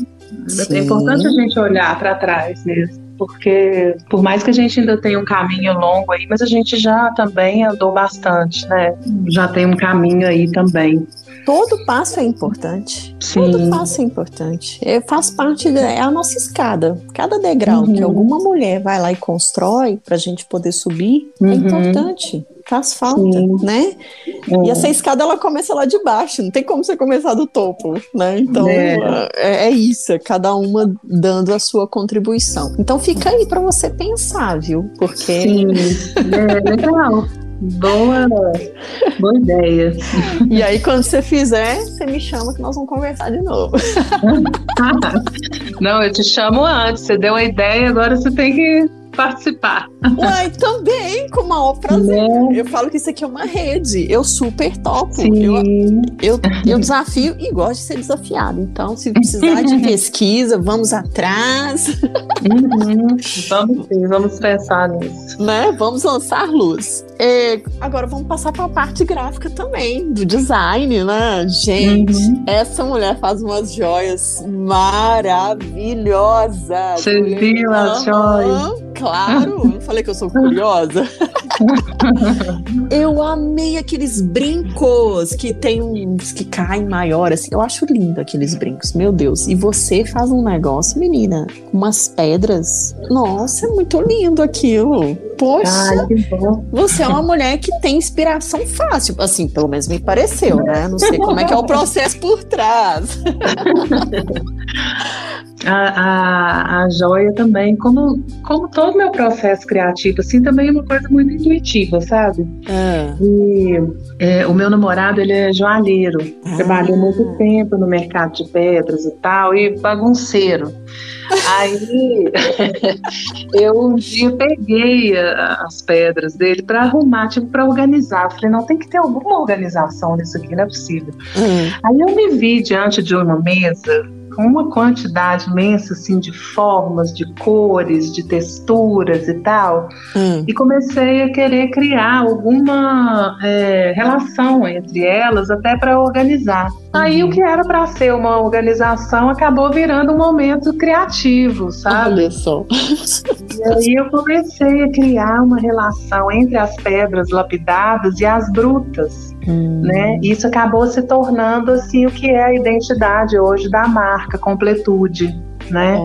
Speaker 3: Sim. É importante a gente olhar para trás mesmo porque por mais que a gente ainda tenha um caminho longo aí, mas a gente já também andou bastante, né? Já tem um caminho aí também.
Speaker 2: Todo passo é importante. Sim. Todo passo é importante. É, faz parte, da, é a nossa escada. Cada degrau uhum. que alguma mulher vai lá e constrói para a gente poder subir é uhum. é importante faz falta, Sim. né? É. E essa escada ela começa lá de baixo, não tem como você começar do topo, né? Então é, é, é isso, é cada uma dando a sua contribuição. Então fica aí para você pensar, viu? Porque
Speaker 3: Sim, é legal. Boa, boa ideia.
Speaker 2: E aí, quando você fizer, você me chama que nós vamos conversar de novo.
Speaker 3: Não, eu te chamo antes. Você deu a ideia, agora você tem que participar.
Speaker 2: Uai, também, com o maior prazer. É. Eu falo que isso aqui é uma rede. Eu super topo. Sim. Eu, eu, eu desafio e gosto de ser desafiado. Então, se precisar de pesquisa, vamos atrás.
Speaker 3: Uhum. Vamos sim, vamos pensar nisso.
Speaker 2: Né? Vamos lançar luz. É, agora vamos passar para a parte gráfica também, do design, né? Gente, uhum. essa mulher faz umas joias maravilhosas.
Speaker 3: Você viu as joias?
Speaker 2: Claro, falei que eu sou curiosa. eu amei aqueles brincos que tem uns que caem maior, assim. Eu acho lindo aqueles brincos, meu Deus. E você faz um negócio, menina, com umas pedras. Nossa, é muito lindo aquilo. Poxa, Ai, você é uma mulher que tem inspiração fácil. Assim, pelo menos me pareceu, né? Não sei como é que é o processo por trás.
Speaker 3: a, a, a joia também, como, como todo meu processo criativo, assim, também é uma coisa muito intuitiva, sabe?
Speaker 2: Ah.
Speaker 3: E é, o meu namorado, ele é joalheiro, ah. trabalhou muito tempo no mercado de pedras e tal, e bagunceiro. Aí eu um dia peguei as pedras dele para arrumar, tipo, para organizar. Falei, não, tem que ter alguma organização nisso aqui, não é possível.
Speaker 2: Uhum.
Speaker 3: Aí eu me vi diante de uma mesa uma quantidade imensa assim de formas, de cores, de texturas e tal,
Speaker 2: hum.
Speaker 3: e comecei a querer criar alguma é, relação entre elas até para organizar. Aí o que era para ser uma organização acabou virando um momento criativo, sabe?
Speaker 2: Olha só.
Speaker 3: E aí eu comecei a criar uma relação entre as pedras lapidadas e as brutas.
Speaker 2: Hum.
Speaker 3: Né? E isso acabou se tornando assim o que é a identidade hoje da marca Completude. Né?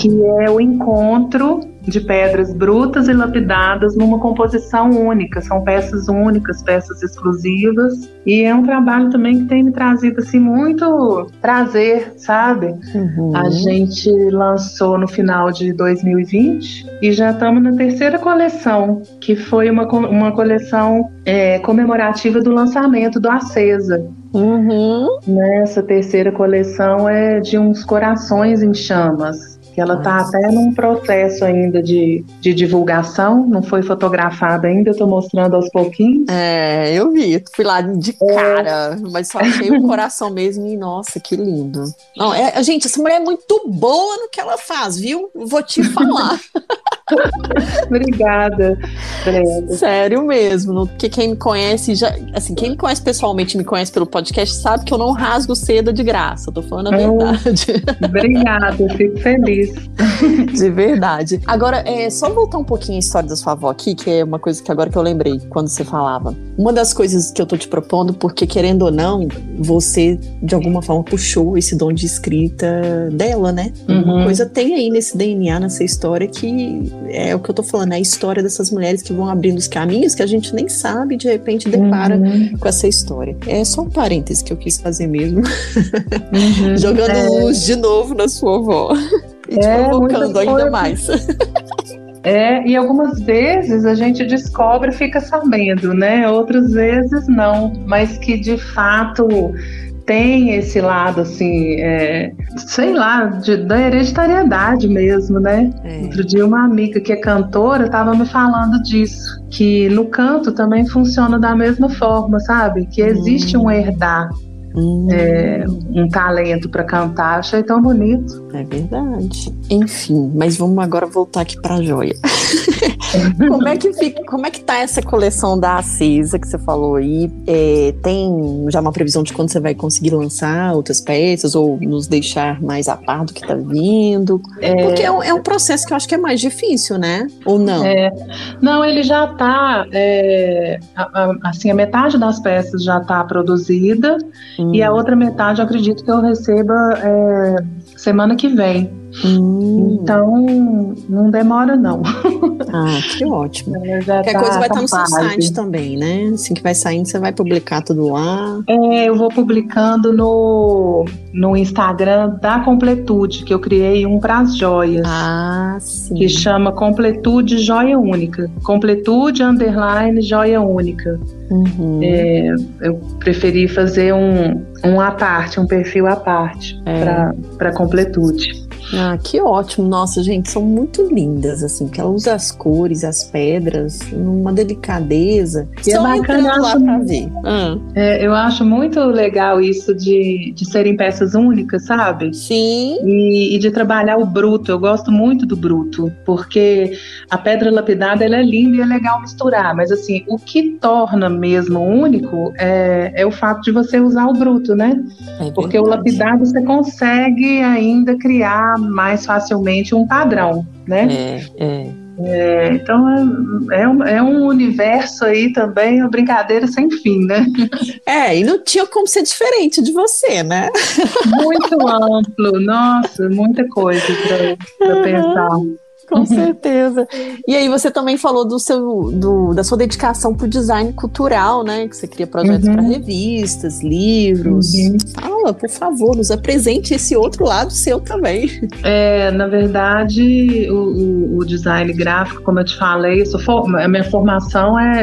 Speaker 3: Que é o encontro de pedras brutas e lapidadas numa composição única. São peças únicas, peças exclusivas. E é um trabalho também que tem me trazido assim muito prazer, sabe?
Speaker 2: Uhum.
Speaker 3: A gente lançou no final de 2020 e já estamos na terceira coleção, que foi uma, uma coleção é, comemorativa do lançamento do Acesa.
Speaker 2: Uhum.
Speaker 3: Nessa terceira coleção é de uns corações em chamas que ela está até num processo ainda de, de divulgação, não foi fotografada ainda, eu estou mostrando aos pouquinhos.
Speaker 2: É, eu vi, fui lá de cara, mas só achei o coração mesmo e nossa, que lindo. Não, é, gente, essa mulher é muito boa no que ela faz, viu? Vou te falar.
Speaker 3: Obrigada, Brenda.
Speaker 2: Sério mesmo, porque quem me conhece já, assim, quem me conhece pessoalmente, me conhece pelo podcast, sabe que eu não rasgo seda de graça, tô falando a verdade.
Speaker 3: Obrigada, fico feliz.
Speaker 2: De verdade. Agora, é só voltar um pouquinho a história da sua avó aqui, que é uma coisa que agora que eu lembrei quando você falava. Uma das coisas que eu tô te propondo, porque querendo ou não, você de alguma forma puxou esse dom de escrita dela, né?
Speaker 3: Uhum.
Speaker 2: Uma coisa tem aí nesse DNA, nessa história, que é o que eu tô falando, é a história dessas mulheres que vão abrindo os caminhos que a gente nem sabe de repente depara
Speaker 3: Uhum.
Speaker 2: com essa história. É só um parêntese que eu quis fazer mesmo,
Speaker 3: Uhum.
Speaker 2: jogando
Speaker 3: É.
Speaker 2: luz de novo na sua avó. E te
Speaker 3: É,
Speaker 2: provocando ainda mais.
Speaker 3: É, e algumas vezes a gente descobre e fica sabendo, né? Outras vezes não, mas que de fato tem esse lado, assim, é, sei lá, de- da hereditariedade mesmo, né?
Speaker 2: É.
Speaker 3: Outro dia uma amiga que é cantora estava me falando disso, que no canto também funciona da mesma forma, sabe? Que existe um herdar,
Speaker 2: Hum,
Speaker 3: é, um talento para cantar. Achei tão bonito.
Speaker 2: é verdade. Enfim, mas vamos agora voltar aqui pra joia. como é que fica, como é que tá essa coleção da Acesa que você falou aí? É, tem já uma previsão de quando você vai conseguir lançar outras peças ou nos deixar mais a par do que tá vindo? Porque é um, é um processo que eu acho que é mais difícil, né? Ou não?
Speaker 3: É, não, ele já está, assim, a metade das peças já está produzida
Speaker 2: Hum,
Speaker 3: e a outra metade eu acredito que eu receba é, semana que vem.
Speaker 2: Hum.
Speaker 3: Então, não demora não.
Speaker 2: Ah, que ótimo. Qualquer
Speaker 3: tá
Speaker 2: coisa vai estar no seu site também, né? Assim que vai saindo, você vai publicar tudo lá.
Speaker 3: É, eu vou publicando no, no Instagram da Completude, que eu criei um para as joias.
Speaker 2: Ah, sim.
Speaker 3: Que chama Completude Joia Única. Completude Underline Joia Única.
Speaker 2: Uhum.
Speaker 3: É, eu preferi fazer um, um à parte, um perfil à parte
Speaker 2: É.
Speaker 3: para completude.
Speaker 2: Ah, que ótimo. Nossa, gente, são muito lindas, assim, que ela usa as cores, as pedras, uma delicadeza.
Speaker 3: E é
Speaker 2: Só
Speaker 3: bacana,
Speaker 2: entrando
Speaker 3: eu
Speaker 2: lá
Speaker 3: acho
Speaker 2: pra ver. Ah,
Speaker 3: É, eu acho muito legal isso de, de serem peças únicas, sabe?
Speaker 2: sim.
Speaker 3: E, e de trabalhar o bruto. Eu gosto muito do bruto, porque a pedra lapidada ela é linda e é legal misturar. Mas assim, o que torna mesmo único é, é o fato de você usar o bruto, né?
Speaker 2: É
Speaker 3: Porque o lapidado você consegue ainda criar mais facilmente um padrão, né?
Speaker 2: É, é.
Speaker 3: É, então é, é um, é um universo aí também, uma brincadeira sem fim, né?
Speaker 2: É, e não tinha como ser diferente de você, né?
Speaker 3: Muito amplo, nossa, muita coisa para pensar.
Speaker 2: Com certeza. E aí você também falou do seu, do, da sua dedicação para o design cultural, né? Que você cria projetos
Speaker 3: Uhum.
Speaker 2: para revistas, livros.
Speaker 3: Uhum.
Speaker 2: Fala, por favor, nos apresente esse outro lado seu também.
Speaker 3: É, na verdade, o, o- o design gráfico, como eu te falei, eu sou a minha formação é,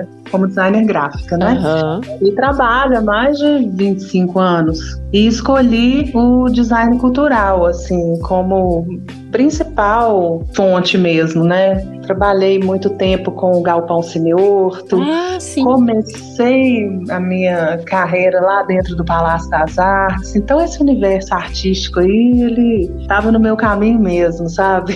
Speaker 3: é como designer gráfica, né?
Speaker 2: Aham.
Speaker 3: E trabalho há mais de 25 anos. E escolhi o design cultural, assim, como principal fonte mesmo, né? Trabalhei muito tempo com o Galpão Cineorto.
Speaker 2: Ah, sim.
Speaker 3: Comecei a minha carreira lá dentro do Palácio das Artes. Então esse universo artístico aí, ele estava no meu caminho mesmo, sabe?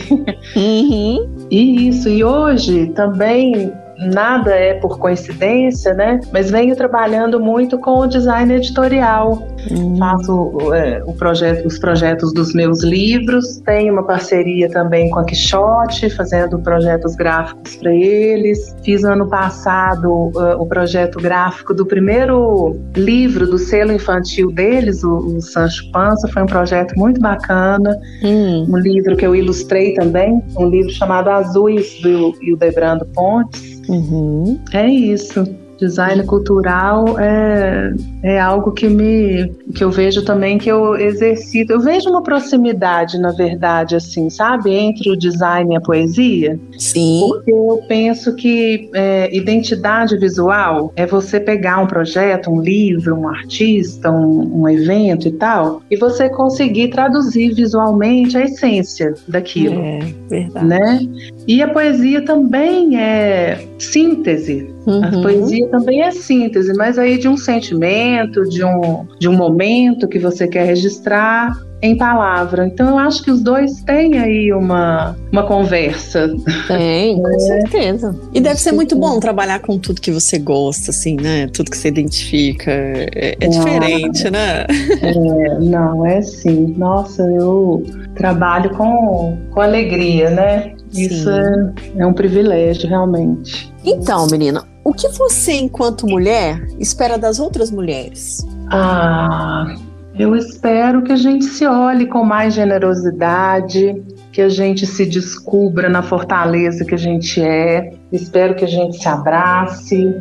Speaker 2: Uhum.
Speaker 3: E isso, e hoje também nada é por coincidência, né? Mas venho trabalhando muito com o design editorial. Hum. Faço é, o projeto, os projetos dos meus livros, tenho uma parceria também com a Quixote, fazendo projetos gráficos para eles. Fiz ano passado uh, o projeto gráfico do primeiro livro do selo infantil deles, o, o Sancho Panza. Foi um projeto muito bacana. Hum. Um livro que eu ilustrei também, um livro chamado Azuis do Hildebrando Pontes. Uhum. É isso. Design cultural é, é algo que me que eu vejo também que eu exercito. Eu vejo uma proximidade, na verdade, assim, sabe, entre o design e a poesia.
Speaker 2: Sim.
Speaker 3: Porque eu penso que é, identidade visual é você pegar um projeto, um livro, um artista, um, um evento e tal, e você conseguir traduzir visualmente a essência daquilo.
Speaker 2: É, verdade.
Speaker 3: Né? E a poesia também é síntese Uhum. A poesia também é síntese, mas aí de um sentimento, de um, de um momento que você quer registrar em palavra. Então eu acho que os dois têm aí uma, uma conversa.
Speaker 2: Tem, com é. certeza. E deve ser muito bom trabalhar com tudo que você gosta, assim, né? Tudo que você identifica. É, é diferente, né?
Speaker 3: É, não, é sim. Nossa, eu trabalho com, com alegria, né? Sim. Isso é, é um privilégio, realmente.
Speaker 2: Então, menina, o que você, enquanto mulher, espera das outras mulheres?
Speaker 3: Ah, eu espero que a gente se olhe com mais generosidade, que a gente se descubra na fortaleza que a gente é. Espero que a gente se abrace.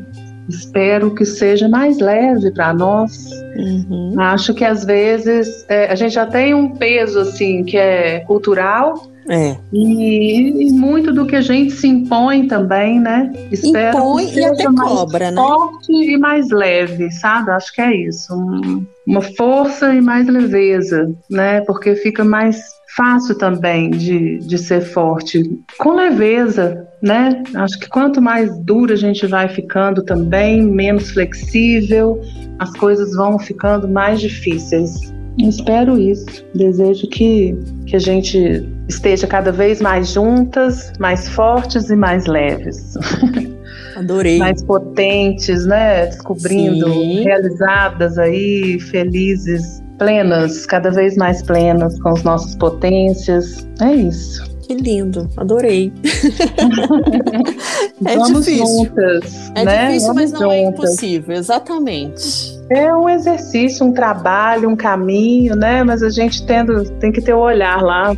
Speaker 3: Espero que seja mais leve para nós. Uhum. Acho que às vezes é, a gente já tem um peso assim que é cultural
Speaker 2: é.
Speaker 3: E, e, muito do que a gente se impõe também, né?
Speaker 2: Espero impõe e até cobra,
Speaker 3: né? Forte e mais leve, sabe? Acho que é isso. Um, uma força e mais leveza, né? Porque fica mais fácil também de, de ser forte. Com leveza, né? Acho que quanto mais dura a gente vai ficando também, menos flexível, as coisas vão ficando mais difíceis. Espero isso. Desejo que, que a gente esteja cada vez mais juntas, mais fortes e mais leves.
Speaker 2: Adorei.
Speaker 3: mais potentes, né? Descobrindo, Sim. realizadas aí, felizes, plenas, cada vez mais plenas com as nossas potências. É isso.
Speaker 2: Que lindo, adorei.
Speaker 3: é Vamos difícil. Juntas,
Speaker 2: é
Speaker 3: né?
Speaker 2: difícil, Vamos mas não é juntas. é impossível, exatamente.
Speaker 3: É um exercício, um trabalho, um caminho, né? Mas a gente tendo, tem que ter o um olhar lá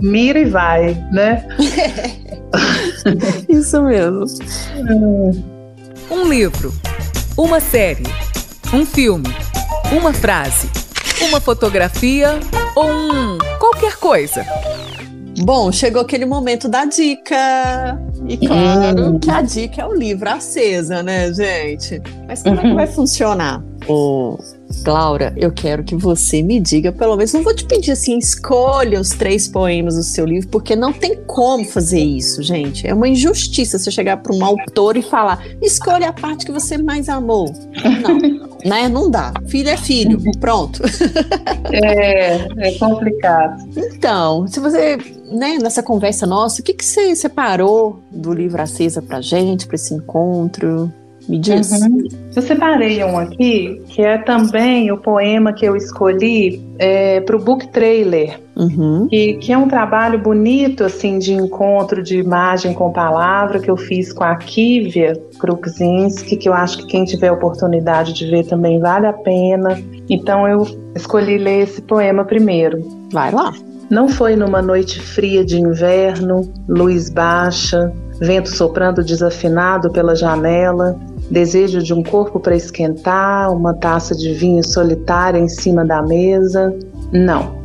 Speaker 3: mira e vai, né?
Speaker 2: Isso mesmo.
Speaker 1: Um livro, uma série, um filme, uma frase, uma fotografia ou um qualquer coisa.
Speaker 2: Bom, chegou aquele momento da dica. E claro que a dica é o livro acesa, né, gente? Mas como é que vai funcionar? O Laura, eu quero que você me diga, pelo menos, não vou te pedir assim, escolha os três poemas do seu livro, porque não tem como fazer isso, gente. É uma injustiça você chegar para um autor e falar, escolha a parte que você mais amou. Não, né? Não dá. Filho é filho, pronto.
Speaker 3: É, é complicado.
Speaker 2: Então, se você, né, nessa conversa nossa, o que, que você separou do livro Acesa pra gente, para esse encontro? Me diz. Uhum.
Speaker 3: Eu separei um aqui, que é também o poema que eu escolhi é, para o book trailer, uhum. que, que é um trabalho bonito assim de encontro de imagem com palavra que eu fiz com a Kivia Krukzinski, que eu acho que quem tiver oportunidade de ver também vale a pena. Então eu escolhi ler esse poema primeiro.
Speaker 2: Vai lá.
Speaker 3: Não foi numa noite fria de inverno, luz baixa, vento soprando desafinado pela janela, desejo de um corpo para esquentar, uma taça de vinho solitária em cima da mesa. Não.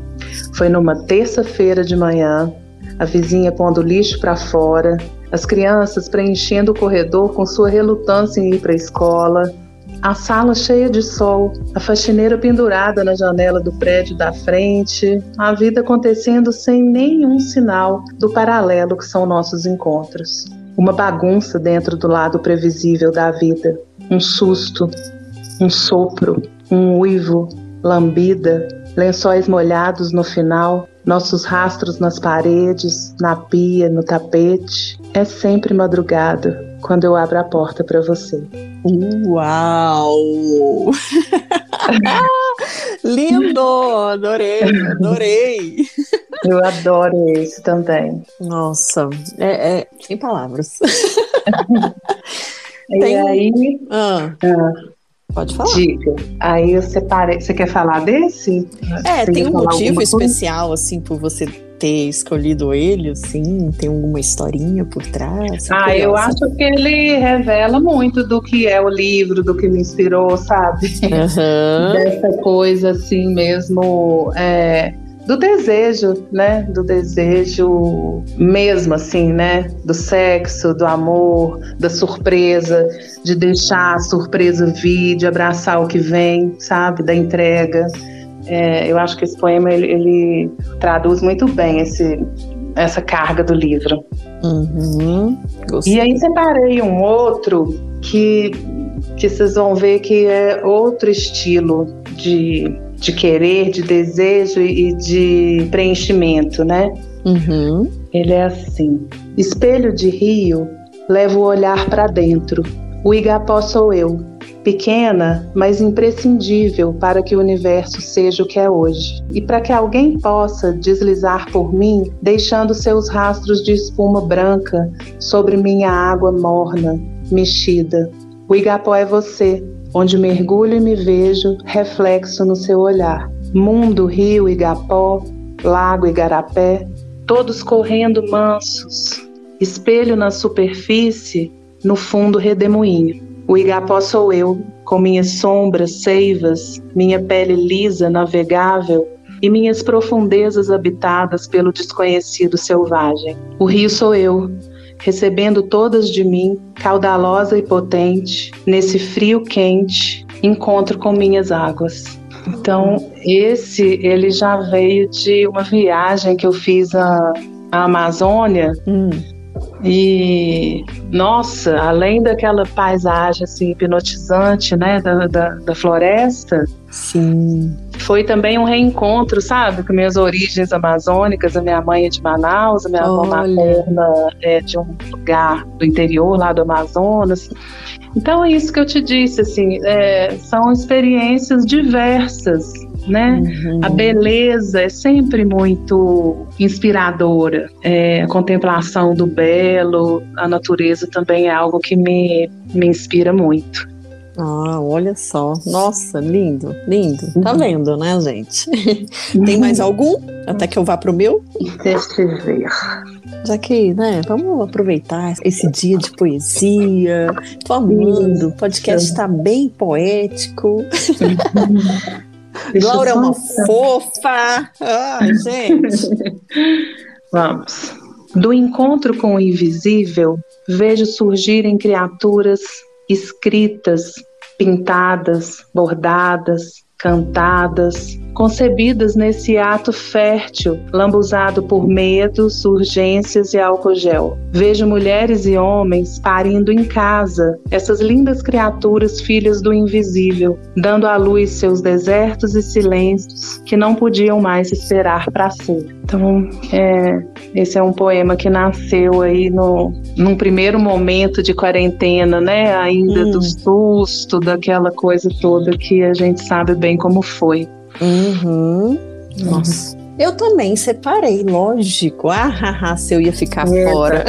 Speaker 3: Foi numa terça-feira de manhã, a vizinha pondo lixo para fora, as crianças preenchendo o corredor com sua relutância em ir para a escola, a sala cheia de sol, a faxineira pendurada na janela do prédio da frente, a vida acontecendo sem nenhum sinal do paralelo que são nossos encontros uma bagunça dentro do lado previsível da vida, um susto, um sopro, um uivo, lambida, lençóis molhados no final, nossos rastros nas paredes, na pia, no tapete. É sempre madrugada. quando eu abro a porta para você.
Speaker 2: Uau! Lindo! Adorei, adorei!
Speaker 3: Eu adoro esse também.
Speaker 2: Nossa, é, é sem palavras.
Speaker 3: e Tem... aí.
Speaker 2: Ah. Ah. Pode falar.
Speaker 3: Dica. Aí eu separei. Você quer falar desse?
Speaker 2: É, você tem um motivo especial, assim, por você ter escolhido ele, assim? Tem alguma historinha por trás?
Speaker 3: Ah, eu acho que ele revela muito do que é o livro, do que me inspirou, sabe? Uhum. Dessa coisa, assim, mesmo. É, do desejo, né? Do desejo mesmo, assim, né? Do sexo, do amor, da surpresa, de deixar a surpresa vir, de abraçar o que vem, sabe? Da entrega. É, eu acho que esse poema ele, ele, traduz muito bem esse, essa carga do livro.
Speaker 2: Uhum,
Speaker 3: e aí separei um outro que, que vocês vão ver que é outro estilo de, de querer, de desejo e de preenchimento, né?
Speaker 2: Uhum.
Speaker 3: Ele é assim: espelho de rio, levo o olhar para dentro. O igapó sou eu, pequena, mas imprescindível para que o universo seja o que é hoje. E para que alguém possa deslizar por mim, deixando seus rastros de espuma branca sobre minha água morna, mexida. O Igapó é você, onde mergulho e me vejo reflexo no seu olhar. Mundo, rio, Igapó, lago, Igarapé, todos correndo mansos. Espelho na superfície, no fundo redemoinho. O igapó sou eu, com minhas sombras, seivas, minha pele lisa, navegável e minhas profundezas habitadas pelo desconhecido selvagem. O rio sou eu, recebendo todas de mim, caudalosa e potente, nesse frio quente, encontro com minhas águas. Então, esse ele já veio de uma viagem que eu fiz à, à Amazônia.
Speaker 2: Hum
Speaker 3: e, nossa, além daquela paisagem assim, hipnotizante né, da, da, da floresta,
Speaker 2: Sim.
Speaker 3: Foi também um reencontro, sabe, com minhas origens amazônicas. A minha mãe é de Manaus, a minha Olha. avó materna é de um lugar do interior, lá do Amazonas. Então é isso que eu te disse, assim, é, são experiências diversas né? Uhum. A beleza é sempre muito inspiradora. É, a contemplação do belo, a natureza também é algo que me, me inspira muito.
Speaker 2: Ah, olha só. Nossa, lindo, lindo. Tá uhum. vendo, né, gente? Tem mais algum? Até que eu vá pro meu?
Speaker 3: Deixa eu ver.
Speaker 2: Já que, né, vamos aproveitar esse dia de poesia. Tô amando. O podcast tá bem poético. Laura é uma fofa. Ai, gente.
Speaker 3: Vamos. Do encontro com o invisível, vejo surgirem criaturas escritas, pintadas, bordadas, cantadas, concebidas nesse ato fértil, lambuzado por medos, urgências e álcool gel. Vejo mulheres e homens parindo em casa, essas lindas criaturas filhas do invisível, dando à luz seus desertos e silêncios que não podiam mais esperar para ser. Então, é, esse é um poema que nasceu aí no, num primeiro momento de quarentena, né? Ainda hum. do susto, daquela coisa toda que a gente sabe bem como foi.
Speaker 2: Uhum. Nossa. Eu também separei, lógico. Ah, haha, se eu ia ficar Eita. fora.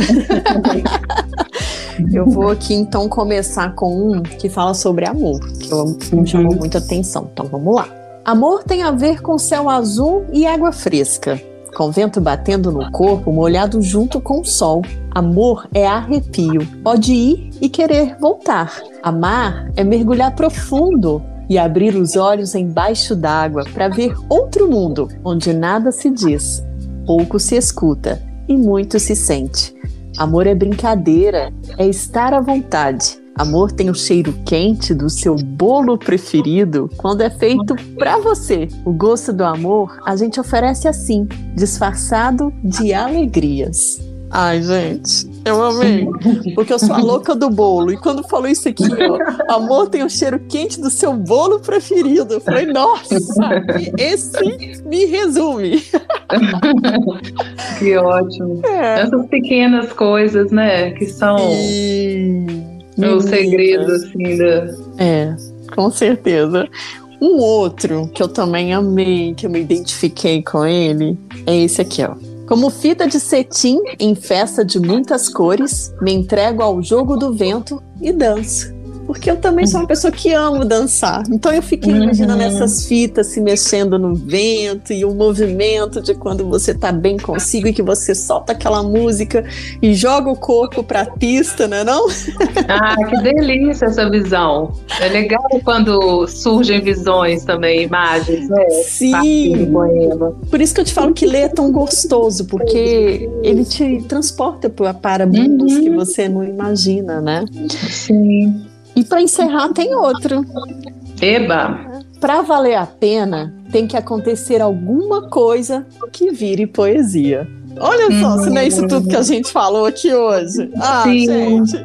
Speaker 2: eu vou aqui então começar com um que fala sobre amor, que eu, me chamou uhum. muita atenção. Então vamos lá. Amor tem a ver com céu azul e água fresca com vento batendo no corpo, molhado junto com o sol. Amor é arrepio, pode ir e querer voltar. Amar é mergulhar profundo e abrir os olhos embaixo d'água para ver outro mundo, onde nada se diz, pouco se escuta e muito se sente. Amor é brincadeira, é estar à vontade. Amor tem o cheiro quente do seu bolo preferido quando é feito para você. O gosto do amor a gente oferece assim, disfarçado de alegrias. Ai, gente. Eu amei. Porque eu sou a louca do bolo. E quando falou isso aqui, ó, amor tem o cheiro quente do seu bolo preferido. Eu falei, nossa, esse me resume.
Speaker 3: que ótimo. É. Essas pequenas coisas, né? Que são e... os segredos, assim, da.
Speaker 2: É, com certeza. Um outro que eu também amei, que eu me identifiquei com ele, é esse aqui, ó. Como fita de cetim em festa de muitas cores, me entrego ao jogo do vento e danço porque eu também sou uma pessoa que amo dançar. Então eu fiquei uhum. imaginando essas fitas se mexendo no vento e o movimento de quando você tá bem consigo e que você solta aquela música e joga o corpo pra pista, né não?
Speaker 3: Ah, que delícia essa visão. É legal quando surgem visões também, imagens, né?
Speaker 2: Sim. Por isso que eu te falo que ler é tão gostoso, porque ele te transporta para mundos uhum. que você não imagina, né?
Speaker 3: Sim.
Speaker 2: E para encerrar, tem outro.
Speaker 3: Eba!
Speaker 2: Para valer a pena, tem que acontecer alguma coisa que vire poesia. Olha só, se não é isso tudo que a gente falou aqui hoje. Ah, Sim. gente.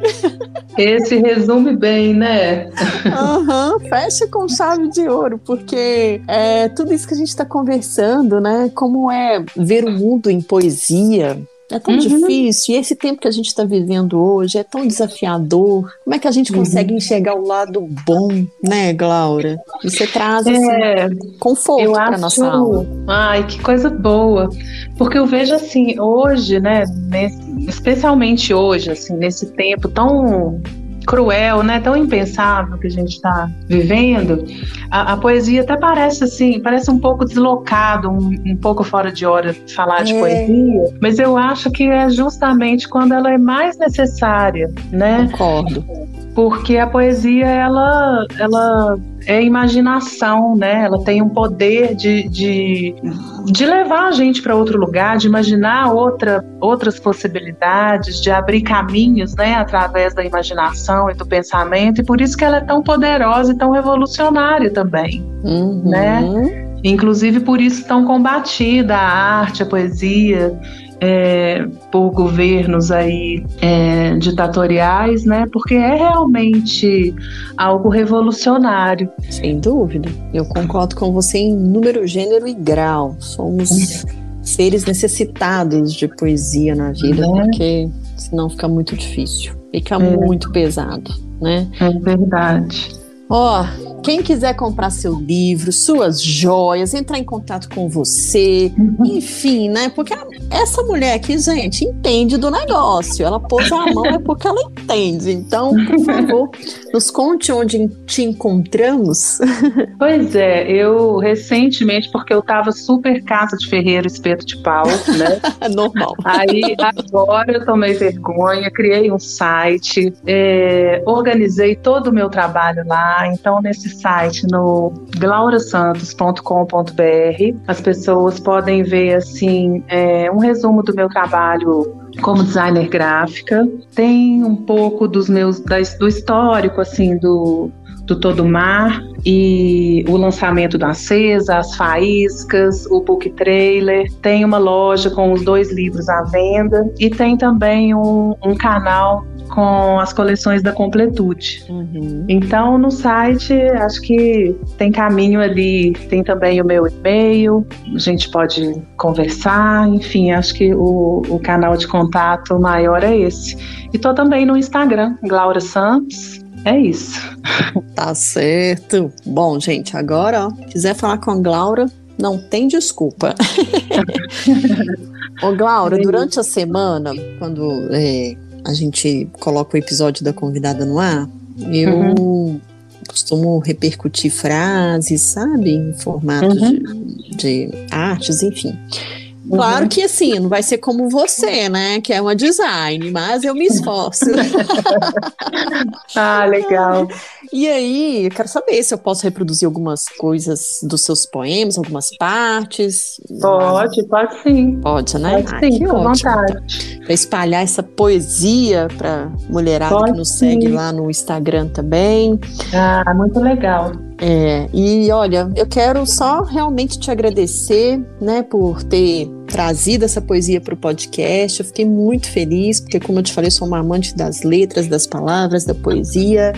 Speaker 3: Esse resume bem, né?
Speaker 2: Aham, uhum, fecha com chave de ouro, porque é tudo isso que a gente está conversando, né? Como é ver o mundo em poesia, é tão uhum. difícil, e esse tempo que a gente está vivendo hoje é tão desafiador. Como é que a gente uhum. consegue uhum. enxergar o lado bom, né, Glaura? E você traz assim, é, conforto para nossa alma.
Speaker 3: Ai, que coisa boa. Porque eu vejo assim, hoje, né, nesse, especialmente hoje, assim, nesse tempo tão cruel, né, tão impensável que a gente está vivendo, a, a, poesia até parece assim, parece um pouco deslocado, um, um pouco fora de hora falar é. de poesia, mas eu acho que é justamente quando ela é mais necessária, né?
Speaker 2: Concordo
Speaker 3: porque a poesia ela, ela é imaginação, né? Ela tem um poder de, de, de levar a gente para outro lugar, de imaginar outra, outras possibilidades, de abrir caminhos, né? Através da imaginação e do pensamento, e por isso que ela é tão poderosa e tão revolucionária também, uhum. né? Inclusive por isso tão combatida a arte, a poesia, é, por governos aí é, ditatoriais, né? Porque é realmente algo revolucionário.
Speaker 2: Sem dúvida. Eu concordo com você em número, gênero e grau. Somos seres necessitados de poesia na vida, né? porque senão fica muito difícil. Fica é. muito pesado, né?
Speaker 3: É verdade.
Speaker 2: Ó, oh, quem quiser comprar seu livro, suas joias, entrar em contato com você, uhum. enfim, né? Porque essa mulher aqui, gente, entende do negócio. Ela pôs a mão é porque ela entende. Então, por favor, nos conte onde te encontramos.
Speaker 3: Pois é, eu recentemente, porque eu tava super casa de ferreiro, espeto de pau, né?
Speaker 2: Normal.
Speaker 3: Aí agora eu tomei vergonha, criei um site, é, organizei todo o meu trabalho lá. Então, nesse site, no glaurasantos.com.br, as pessoas podem ver assim é, um resumo do meu trabalho como designer gráfica, tem um pouco dos meus da, do histórico assim do do Todo Mar e o lançamento da Acesa, as faíscas, o book trailer. Tem uma loja com os dois livros à venda e tem também um, um canal com as coleções da Completude. Uhum. Então, no site, acho que tem caminho ali, tem também o meu e-mail, a gente pode conversar, enfim, acho que o, o canal de contato maior é esse. E tô também no Instagram, Glaura Santos. É isso.
Speaker 2: Tá certo. Bom, gente, agora, ó, quiser falar com a Glaura, não tem desculpa. Ô, Glaura, durante a semana, quando é, a gente coloca o episódio da convidada no ar, eu uhum. costumo repercutir frases, sabe? Em formato uhum. de, de artes, enfim. Claro uhum. que assim, não vai ser como você, né? Que é uma design, mas eu me esforço.
Speaker 3: ah, legal.
Speaker 2: E aí, eu quero saber se eu posso reproduzir algumas coisas dos seus poemas, algumas partes.
Speaker 3: Pode, pode sim.
Speaker 2: Pode, né?
Speaker 3: Pode sim, com vontade.
Speaker 2: Para espalhar essa poesia para mulherada pode que nos sim. segue lá no Instagram também.
Speaker 3: Ah, muito legal.
Speaker 2: É, e olha, eu quero só realmente te agradecer, né, por ter trazido essa poesia para o podcast. Eu fiquei muito feliz, porque, como eu te falei, sou uma amante das letras, das palavras, da poesia.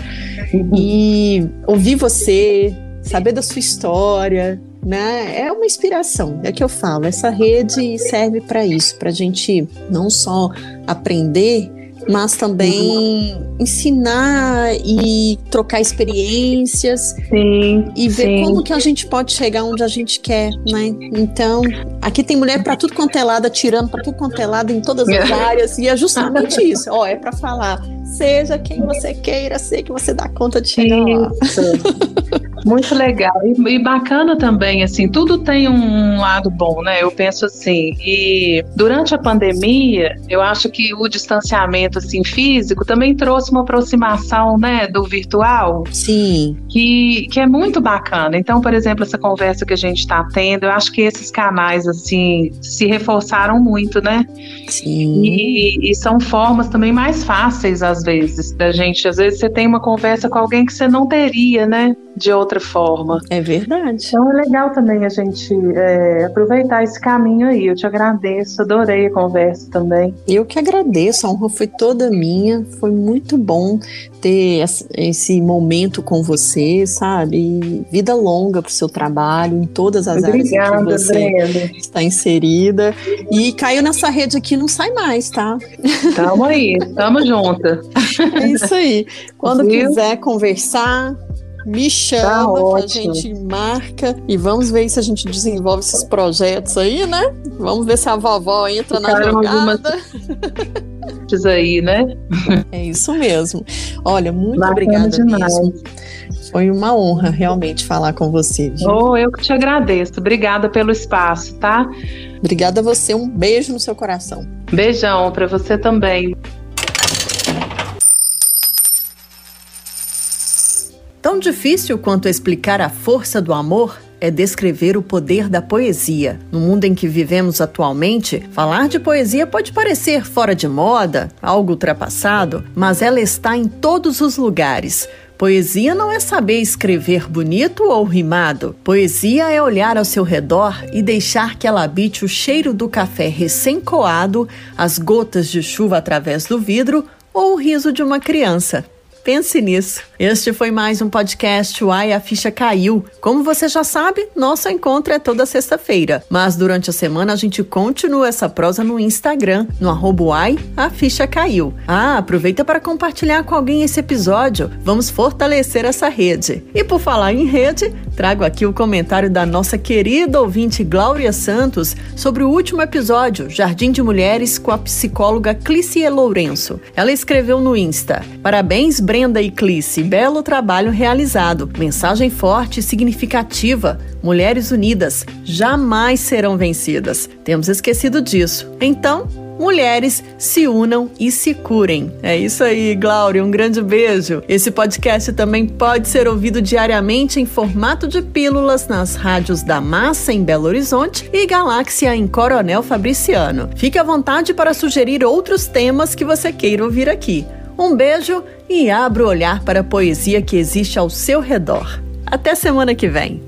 Speaker 2: E ouvir você, saber da sua história, né? É uma inspiração, é que eu falo. Essa rede serve para isso, para a gente não só aprender, mas também uhum. ensinar e trocar experiências
Speaker 3: sim,
Speaker 2: e ver sim. como que a gente pode chegar onde a gente quer, né? Então, aqui tem mulher para tudo quanto é lado, tirando para tudo quanto é lado em todas as áreas e é justamente isso. Ó, é para falar, seja quem você queira ser, que você dá conta de chegar isso.
Speaker 3: lá. Muito legal e, e, bacana também, assim, tudo tem um lado bom, né? Eu penso assim, e durante a pandemia, eu acho que o distanciamento, assim, físico também trouxe uma aproximação, né, do virtual.
Speaker 2: Sim.
Speaker 3: Que, que é muito bacana. Então, por exemplo, essa conversa que a gente está tendo, eu acho que esses canais, assim, se reforçaram muito, né?
Speaker 2: Sim.
Speaker 3: E, e são formas também mais fáceis, às vezes, da gente. Às vezes você tem uma conversa com alguém que você não teria, né? De outra forma.
Speaker 2: É verdade.
Speaker 3: Então é legal também a gente é, aproveitar esse caminho aí. Eu te agradeço, adorei a conversa também.
Speaker 2: Eu que agradeço, a honra foi toda minha. Foi muito bom ter esse momento com você, sabe? vida longa para o seu trabalho, em todas as Obrigada, áreas que você Brenda. está inserida. E caiu nessa rede aqui, não sai mais, tá?
Speaker 3: Tamo aí, tamo junto.
Speaker 2: É isso aí. Quando Viu? quiser conversar, me chama, tá a gente marca e vamos ver se a gente desenvolve esses projetos aí, né? Vamos ver se a vovó entra na jogada.
Speaker 3: Algumas... aí, né?
Speaker 2: É isso mesmo. Olha, muito Bacana obrigada demais. mesmo. Foi uma honra realmente falar com você.
Speaker 3: Viu? Oh, eu que te agradeço. Obrigada pelo espaço, tá?
Speaker 2: Obrigada a você. Um beijo no seu coração.
Speaker 3: Beijão para você também.
Speaker 2: Tão difícil quanto explicar a força do amor é descrever o poder da poesia. No mundo em que vivemos atualmente, falar de poesia pode parecer fora de moda, algo ultrapassado, mas ela está em todos os lugares. Poesia não é saber escrever bonito ou rimado. Poesia é olhar ao seu redor e deixar que ela habite o cheiro do café recém-coado, as gotas de chuva através do vidro ou o riso de uma criança. Pense nisso. Este foi mais um podcast Uai, a ficha caiu. Como você já sabe, nosso encontro é toda sexta-feira. Mas durante a semana a gente continua essa prosa no Instagram, no arroba Uai, a ficha caiu. Ah, aproveita para compartilhar com alguém esse episódio. Vamos fortalecer essa rede. E por falar em rede, trago aqui o comentário da nossa querida ouvinte Glória Santos sobre o último episódio, Jardim de Mulheres, com a psicóloga Clissie Lourenço. Ela escreveu no Insta: Parabéns, Brenda e Clice, belo trabalho realizado. Mensagem forte e significativa. Mulheres unidas jamais serão vencidas. Temos esquecido disso. Então, mulheres se unam e se curem. É isso aí, Glória, um grande beijo. Esse podcast também pode ser ouvido diariamente em formato de pílulas nas rádios da Massa em Belo Horizonte e Galáxia em Coronel Fabriciano. Fique à vontade para sugerir outros temas que você queira ouvir aqui. Um beijo e abra o olhar para a poesia que existe ao seu redor. Até semana que vem!